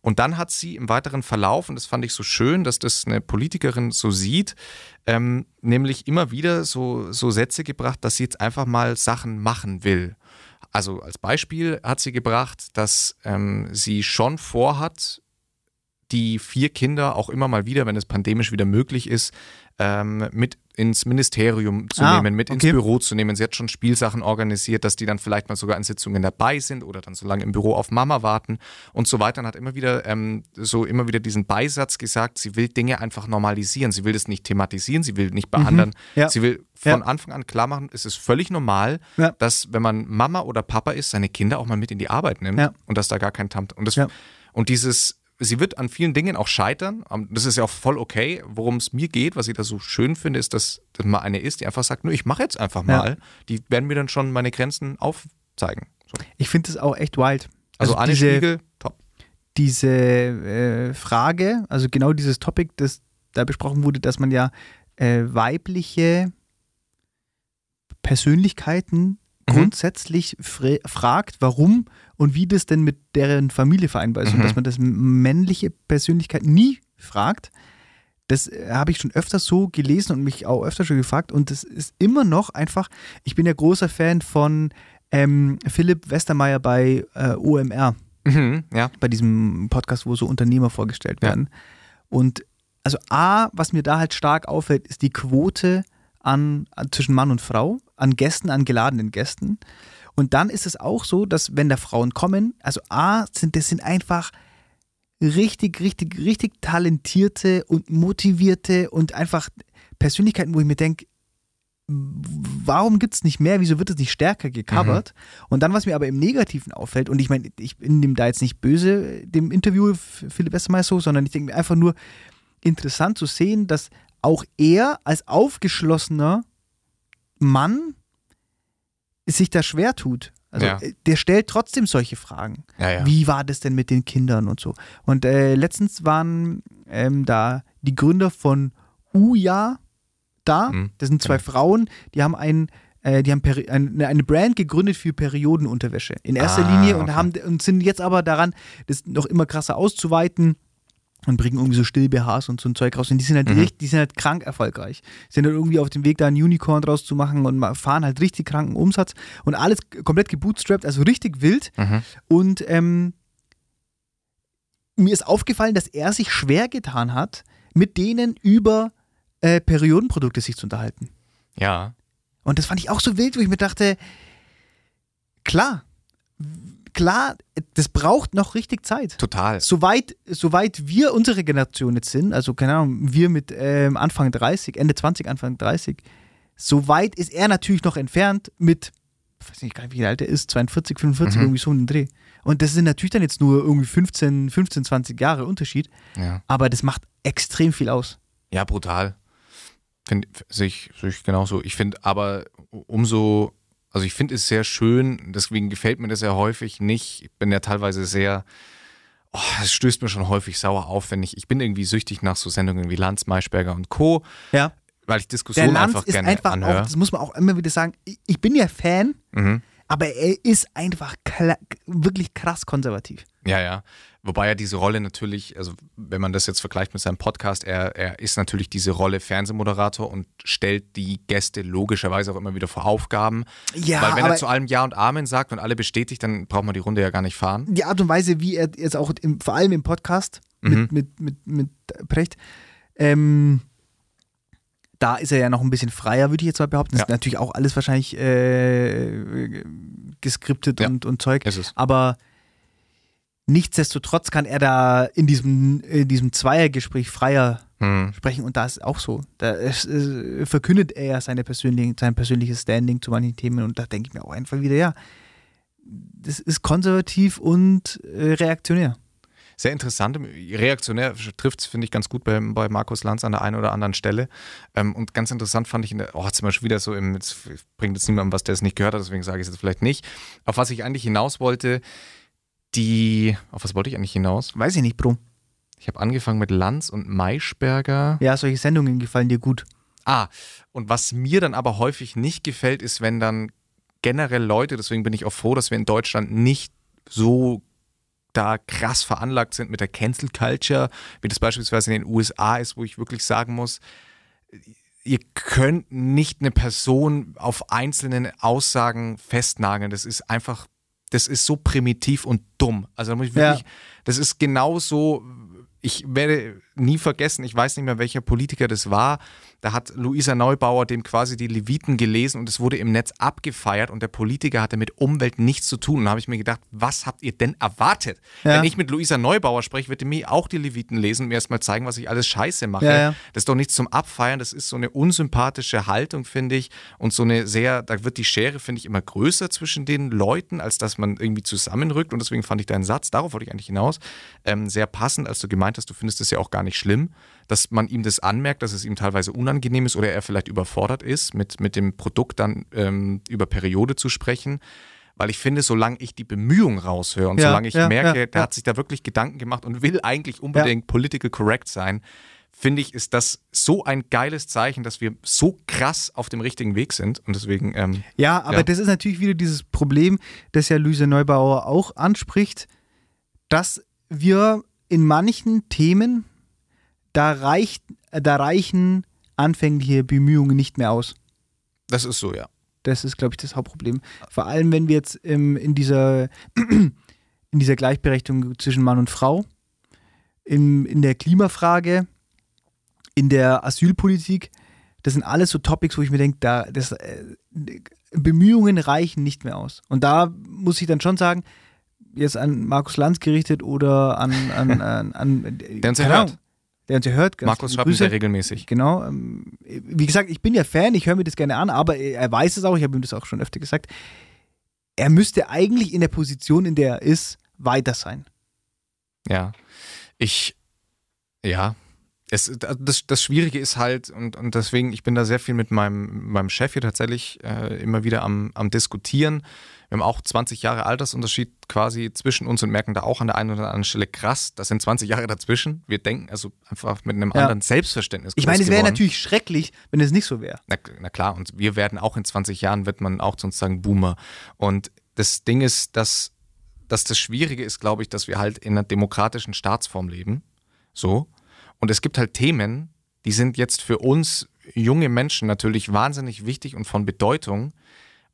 Und dann hat sie im weiteren Verlauf, und das fand ich so schön, dass das eine Politikerin so sieht, ähm, nämlich immer wieder so, so Sätze gebracht, dass sie jetzt einfach mal Sachen machen will. Also als Beispiel hat sie gebracht, dass ähm, sie schon vorhat, die vier Kinder auch immer mal wieder, wenn es pandemisch wieder möglich ist, ähm, mit ins Ministerium zu Ah, nehmen, mit okay. ins Büro zu nehmen. Sie hat schon Spielsachen organisiert, dass die dann vielleicht mal sogar an Sitzungen dabei sind oder dann so lange im Büro auf Mama warten und so weiter. Und hat immer wieder ähm, so immer wieder diesen Beisatz gesagt, sie will Dinge einfach normalisieren. Sie will das nicht thematisieren, sie will nicht bei anderen. Mhm. ja. Sie will von Ja. Anfang an klar machen, es ist völlig normal, Ja. dass wenn man Mama oder Papa ist, seine Kinder auch mal mit in die Arbeit nimmt und dass da gar kein Tamt. Und, das, und dieses, sie wird an vielen Dingen auch scheitern. Ähm, Das ist ja auch voll okay. Worum es mir geht, was ich da so schön finde, ist, dass das mal eine ist, die einfach sagt, nö, ich mache jetzt einfach Ja. mal. Die werden mir dann schon meine Grenzen aufzeigen. So. Ich finde das auch echt wild. Also, Anne diese, Spiegel, top. diese äh, Frage, also genau dieses Topic, das da besprochen wurde, dass man ja äh, weibliche Persönlichkeiten Mhm. grundsätzlich fra fragt, warum und wie das denn mit deren Familie vereinbar ist. Mhm. Und dass man das männliche Persönlichkeit nie fragt. Das äh, habe ich schon öfters so gelesen und mich auch öfter schon gefragt. Und das ist immer noch einfach, ich bin ja großer Fan von ähm, Philipp Westermeier bei äh, OMR Mhm, ja. bei diesem Podcast, wo so Unternehmer vorgestellt Ja. werden. Und also A, was mir da halt stark auffällt, ist die Quote an, an zwischen Mann und Frau, an Gästen, an geladenen Gästen. Und dann ist es auch so, dass wenn da Frauen kommen, also A, sind das sind einfach richtig, richtig, richtig talentierte und motivierte und einfach Persönlichkeiten, wo ich mir denke, warum gibt es nicht mehr, wieso wird es nicht stärker gecovert? Und dann, was mir aber im Negativen auffällt, und ich meine, ich bin dem da jetzt nicht böse, dem Interview Philipp Westermeier so, sondern ich denke mir einfach nur interessant zu sehen, dass auch er als aufgeschlossener Mann sich da schwer tut. Also Ja. äh, der stellt trotzdem solche Fragen. Ja, ja. Wie war das denn mit den Kindern und so? Und äh, letztens waren ähm, da die Gründer von Uja da. Mhm, Das sind zwei Frauen, die haben ein äh, die haben eine, eine Brand gegründet für Periodenunterwäsche in erster Ah, Linie und okay. haben und sind jetzt aber daran, das noch immer krasser auszuweiten und bringen irgendwie so Still-BHs und so ein Zeug raus. Und die sind halt Mhm. richtig, die sind halt krank erfolgreich. Sind halt irgendwie auf dem Weg, da ein Unicorn draus zu machen und fahren halt richtig kranken Umsatz und alles komplett gebootstrapped, also richtig wild. Mhm. Und ähm, mir ist aufgefallen, dass er sich schwer getan hat, mit denen über äh, Periodenprodukte sich zu unterhalten. Ja. Und das fand ich auch so wild, wo ich mir dachte, klar, klar, das braucht noch richtig Zeit. Total. Soweit, soweit wir unsere Generation jetzt sind, also keine Ahnung, wir mit ähm, Anfang 30, Ende 20, Anfang 30, soweit ist er natürlich noch entfernt mit, ich weiß nicht gar nicht, wie alt er ist, 42, 45, Mhm. irgendwie so den Dreh. Und das sind natürlich dann jetzt nur irgendwie 15, 15, 20 Jahre Unterschied, Ja. aber das macht extrem viel aus. Ja, brutal. Find, sehe ich, sehe ich genauso. Ich finde aber umso, also ich finde es sehr schön, deswegen gefällt mir das ja häufig nicht. Ich bin ja teilweise sehr, oh, es stößt mir schon häufig sauer auf, wenn ich, ich bin irgendwie süchtig nach so Sendungen wie Lanz, Maischberger und Co., Ja. weil ich Diskussionen einfach ist gerne einfach anhöre. auch, das muss man auch immer wieder sagen, ich, ich bin ja Fan, Mhm. aber er ist einfach wirklich krass konservativ. Ja, ja. Wobei er diese Rolle natürlich, also wenn man das jetzt vergleicht mit seinem Podcast, er, er ist natürlich diese Rolle Fernsehmoderator und stellt die Gäste logischerweise auch immer wieder vor Aufgaben. Ja, Weil wenn er zu allem Ja und Amen sagt und alle bestätigt, dann braucht man die Runde ja gar nicht fahren. die Art und Weise, wie er jetzt auch im, vor allem im Podcast Mhm. mit, mit, mit, mit Precht, ähm, da ist er ja noch ein bisschen freier, würde ich jetzt mal behaupten. Das Ja. ist natürlich auch alles wahrscheinlich äh, geskriptet Ja. und, und Zeug. Aber nichtsdestotrotz kann er da in diesem, in diesem Zweiergespräch freier Hm. sprechen und da ist auch so. Da ist, äh, verkündet er ja seine persönlichen, sein persönliches Standing zu manchen Themen und da denke ich mir auch einfach wieder, ja, das ist konservativ und äh, reaktionär. Sehr interessant. Reaktionär trifft es, finde ich, ganz gut bei, bei Markus Lanz an der einen oder anderen Stelle. Ähm, und ganz interessant fand ich, in der, oh, zum Beispiel wieder so im, jetzt bringt jetzt niemandem was, der es nicht gehört hat, deswegen sage ich es jetzt vielleicht nicht. Auf was ich eigentlich hinaus wollte, die, auf was wollte ich eigentlich hinaus? Weiß ich nicht, Bro. Ich habe angefangen mit Lanz und Maischberger. Ja, solche Sendungen gefallen dir gut. Ah, und was mir dann aber häufig nicht gefällt, ist, wenn dann generell Leute, deswegen bin ich auch froh, dass wir in Deutschland nicht so da krass veranlagt sind mit der Cancel Culture, wie das beispielsweise in den USA ist, wo ich wirklich sagen muss, ihr könnt nicht eine Person auf einzelnen Aussagen festnageln. Das ist einfach, das ist so primitiv und dumm. Also da muss ich wirklich, ja. das ist genauso, ich werde nie vergessen, ich weiß nicht mehr, welcher Politiker das war, da hat Luisa Neubauer dem quasi die Leviten gelesen und es wurde im Netz abgefeiert und der Politiker hatte mit Umwelt nichts zu tun. Und da habe ich mir gedacht, was habt ihr denn erwartet? Ja. Wenn ich mit Luisa Neubauer spreche, wird mir auch die Leviten lesen und mir erstmal zeigen, was ich alles scheiße mache. Ja, ja. Das ist doch nichts zum Abfeiern, das ist so eine unsympathische Haltung, finde ich. Und so eine sehr, da wird die Schere, finde ich, immer größer zwischen den Leuten, als dass man irgendwie zusammenrückt. Und deswegen fand ich deinen Satz, darauf wollte ich eigentlich hinaus, ähm, sehr passend, als du gemeint hast, du findest das ja auch gar nicht schlimm dass man ihm das anmerkt, dass es ihm teilweise unangenehm ist oder er vielleicht überfordert ist, mit, mit dem Produkt dann ähm, über Periode zu sprechen. Weil ich finde, solange ich die Bemühung raushöre und ja, solange ich ja, merke, ja, der hat sich da wirklich Gedanken gemacht und will eigentlich unbedingt political correct sein, finde ich, ist das so ein geiles Zeichen, dass wir so krass auf dem richtigen Weg sind. Und deswegen. Ähm, ja, aber das ist natürlich wieder dieses Problem, das ja Luise Neubauer auch anspricht, dass wir in manchen Themen da, reicht, da reichen anfängliche Bemühungen nicht mehr aus. Das ist so, ja. Das ist, glaube ich, das Hauptproblem. Vor allem, wenn wir jetzt ähm, in, dieser, in dieser Gleichberechtigung zwischen Mann und Frau, in, in der Klimafrage, in der Asylpolitik, das sind alles so Topics, wo ich mir denke, da, das, äh, Bemühungen reichen nicht mehr aus. Und da muss ich dann schon sagen, jetzt an Markus Lanz gerichtet oder an, an, an, an der uns hört der uns ja hört. Markus schreibt uns ja regelmäßig. Genau. Ähm, wie gesagt, ich bin ja Fan, ich höre mir das gerne an, aber er weiß es auch, ich habe ihm das auch schon öfter gesagt. Er müsste eigentlich in der Position, in der er ist, weiter sein. Ja. Ich, ja, es, das, das Schwierige ist halt, und, und deswegen, ich bin da sehr viel mit meinem, meinem Chef hier tatsächlich äh, immer wieder am, am Diskutieren. Wir haben auch 20 Jahre Altersunterschied quasi zwischen uns und merken da auch an der einen oder anderen Stelle krass, das sind 20 Jahre dazwischen. Wir denken also einfach mit einem ja. anderen Selbstverständnis. Ich meine, es wäre natürlich schrecklich, wenn es nicht so wäre. Na, na, klar, und wir werden auch in 20 Jahren, wird man auch sozusagen Boomer. Und das Ding ist, dass, dass das Schwierige ist, glaube ich, dass wir halt in einer demokratischen Staatsform leben. So. Und es gibt halt Themen, die sind jetzt für uns junge Menschen natürlich wahnsinnig wichtig und von Bedeutung.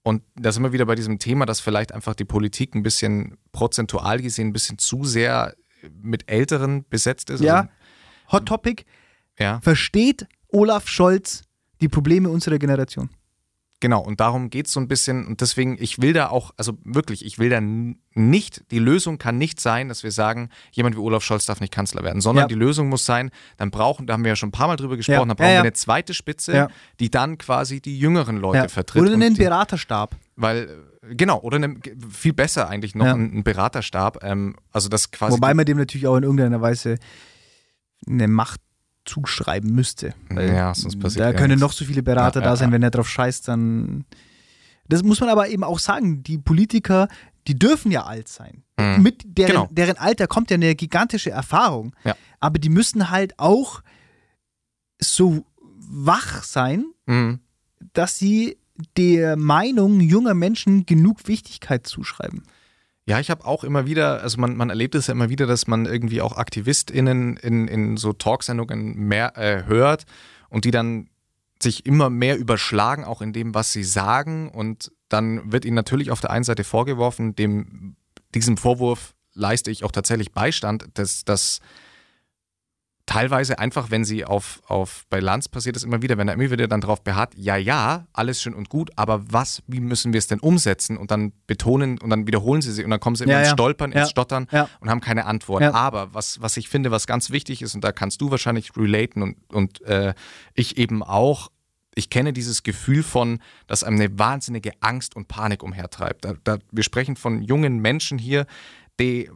Und da sind wir wieder bei diesem Thema, dass vielleicht einfach die Politik ein bisschen prozentual gesehen ein bisschen zu sehr mit Älteren besetzt ist. Ja, also, Hot Topic. Ja. Versteht Olaf Scholz die Probleme unserer Generation? Genau, und darum geht es so ein bisschen. Und deswegen, ich will da auch, also wirklich, ich will da nicht, die Lösung kann nicht sein, dass wir sagen, jemand wie Olaf Scholz darf nicht Kanzler werden, sondern ja. die Lösung muss sein, dann brauchen, da haben wir ja schon ein paar Mal drüber gesprochen, ja. dann brauchen ja, wir eine zweite Spitze, die dann quasi die jüngeren Leute vertritt. Oder einen Beraterstab. Weil, genau, oder eine, viel besser eigentlich noch ein, ein, Beraterstab. Ähm, also das quasi. Wobei man dem natürlich auch in irgendeiner Weise eine Macht zuschreiben müsste. ja, sonst passiert Da können noch so viele Berater ja, da sein, ja. wenn er drauf scheißt, dann. Das muss man aber eben auch sagen. Die Politiker, die dürfen ja alt sein. Mhm. Mit deren, genau. deren Alter kommt ja eine gigantische Erfahrung. Ja. Aber die müssen halt auch so wach sein, mhm. dass sie der Meinung junger Menschen genug Wichtigkeit zuschreiben. Ja, ich habe auch immer wieder, also man, man erlebt es ja immer wieder, dass man irgendwie auch AktivistInnen in, in so Talksendungen mehr äh, hört und die dann sich immer mehr überschlagen, auch in dem, was sie sagen. Und dann wird ihnen natürlich auf der einen Seite vorgeworfen, dem, diesem Vorwurf leiste ich auch tatsächlich Beistand, dass, dass teilweise einfach, wenn sie auf, auf bei Lanz passiert es immer wieder, wenn er immer wieder dann darauf beharrt, ja, ja, alles schön und gut, aber was, wie müssen wir es denn umsetzen? Und dann betonen und dann wiederholen sie sie und dann kommen sie immer ja, ins Stolpern, ja. ins Stottern ja. und haben keine Antwort. Aber was, was ich finde, was ganz wichtig ist, und da kannst du wahrscheinlich relaten und, und äh, ich eben auch, ich kenne dieses Gefühl von, dass einem eine wahnsinnige Angst und Panik umhertreibt. Da, da, wir sprechen von jungen Menschen hier, die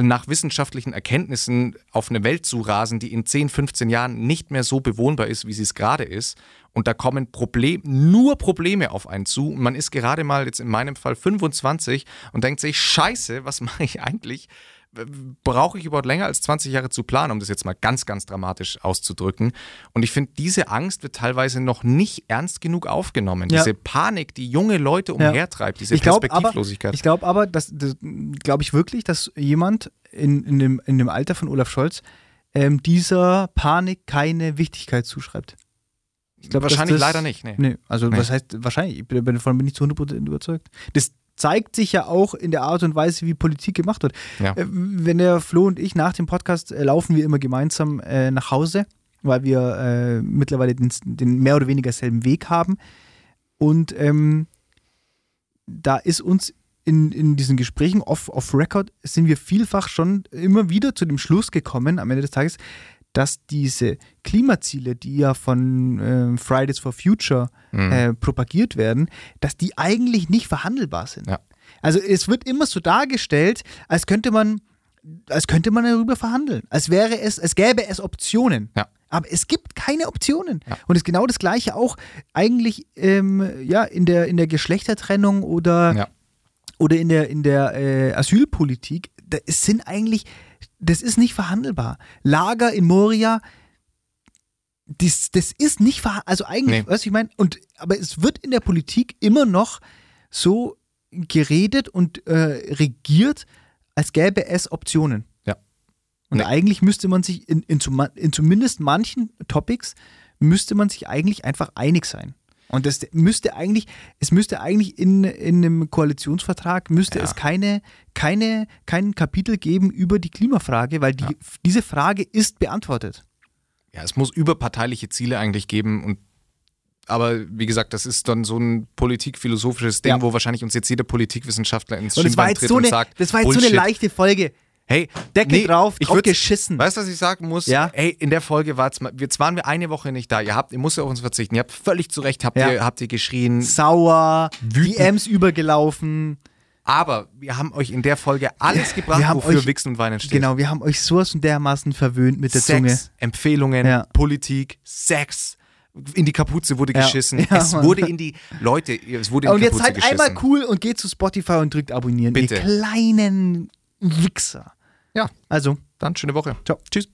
nach wissenschaftlichen Erkenntnissen auf eine Welt zu rasen, die in 10, 15 Jahren nicht mehr so bewohnbar ist, wie sie es gerade ist. Und da kommen Problem, nur Probleme auf einen zu. Und man ist gerade mal jetzt in meinem Fall 25 und denkt sich, scheiße, was mache ich eigentlich? Brauche ich überhaupt länger als 20 Jahre zu planen, um das jetzt mal ganz, ganz dramatisch auszudrücken. Und ich finde, diese Angst wird teilweise noch nicht ernst genug aufgenommen. Ja. Diese Panik, die junge Leute umhertreibt, diese Ich glaube aber, Perspektivlosigkeit. ich glaub aber das, das glaube ich wirklich, dass jemand in, in, dem, in dem Alter von Olaf Scholz ähm, dieser Panik keine Wichtigkeit zuschreibt. Ich glaub, dass Wahrscheinlich das- leider nicht. Nee. Nee, also Nee. was heißt wahrscheinlich, ich bin, davon bin ich zu 100% überzeugt. Das zeigt sich ja auch in der Art und Weise, wie Politik gemacht wird. Ja. Äh, Wenn der Flo und ich nach dem Podcast äh, laufen wir immer gemeinsam äh, nach Hause, weil wir äh, mittlerweile den, den mehr oder weniger selben Weg haben. Und ähm, da ist uns in, in diesen Gesprächen off, off Record sind wir vielfach schon immer wieder zu dem Schluss gekommen am Ende des Tages, dass diese Klimaziele, die ja von ähm, Fridays for Future Mhm. äh, propagiert werden, dass die eigentlich nicht verhandelbar sind. Ja. Also es wird immer so dargestellt, als könnte man, als könnte man darüber verhandeln, als wäre es, als gäbe es Optionen. Ja. Aber es gibt keine Optionen. Ja. Und es ist genau das Gleiche auch eigentlich ähm, ja, in, der, in der Geschlechtertrennung oder, oder in der, in der äh, Asylpolitik. Da, es sind eigentlich, das ist nicht verhandelbar. Lager in Moria, das, das ist nicht verhandelbar. Also eigentlich, Nee. weißt du, ich meine, und aber es wird in der Politik immer noch so geredet und äh, regiert, als gäbe es Optionen. Ja. Und Nee. eigentlich müsste man sich in, in, in zumindest manchen Topics müsste man sich eigentlich einfach einig sein. Und das müsste eigentlich, es müsste eigentlich in, in einem Koalitionsvertrag müsste Ja. es keine, keine, kein Kapitel geben über die Klimafrage, weil die, diese Frage ist beantwortet. Ja, es muss überparteiliche Ziele eigentlich geben und aber wie gesagt, das ist dann so ein politikphilosophisches Ding, Ja. wo wahrscheinlich uns jetzt jeder Politikwissenschaftler ins Und Schienbein tritt so und eine, sagt, das war jetzt so eine Bullshit. leichte Folge. Hey, Deckel drauf, ich würd's- geschissen. Weißt du, was ich sagen muss? Ja. Hey, in der Folge war jetzt, mal- jetzt waren wir eine Woche nicht da. Ihr habt, ihr müsst auf uns verzichten. Ihr habt völlig zu Recht, habt, Ja. ihr, habt ihr geschrien. Sauer, Wütend. DMs übergelaufen. Aber wir haben euch in der Folge alles gebracht, wir haben wofür euch- Wichsen und Weinen steht. Genau, wir haben euch sowas und dermaßen verwöhnt mit der Zunge. Sex, Empfehlungen, Ja. Politik, Sex. In die Kapuze wurde Ja. geschissen. Ja, es Mann. wurde in die Leute, es wurde in Und die jetzt Kapuze seid geschissen. einmal cool und geht zu Spotify und drückt abonnieren. Bitte. Ihr kleinen Wichser. Ja. Also, Dann schöne Woche. Ciao. Tschüss.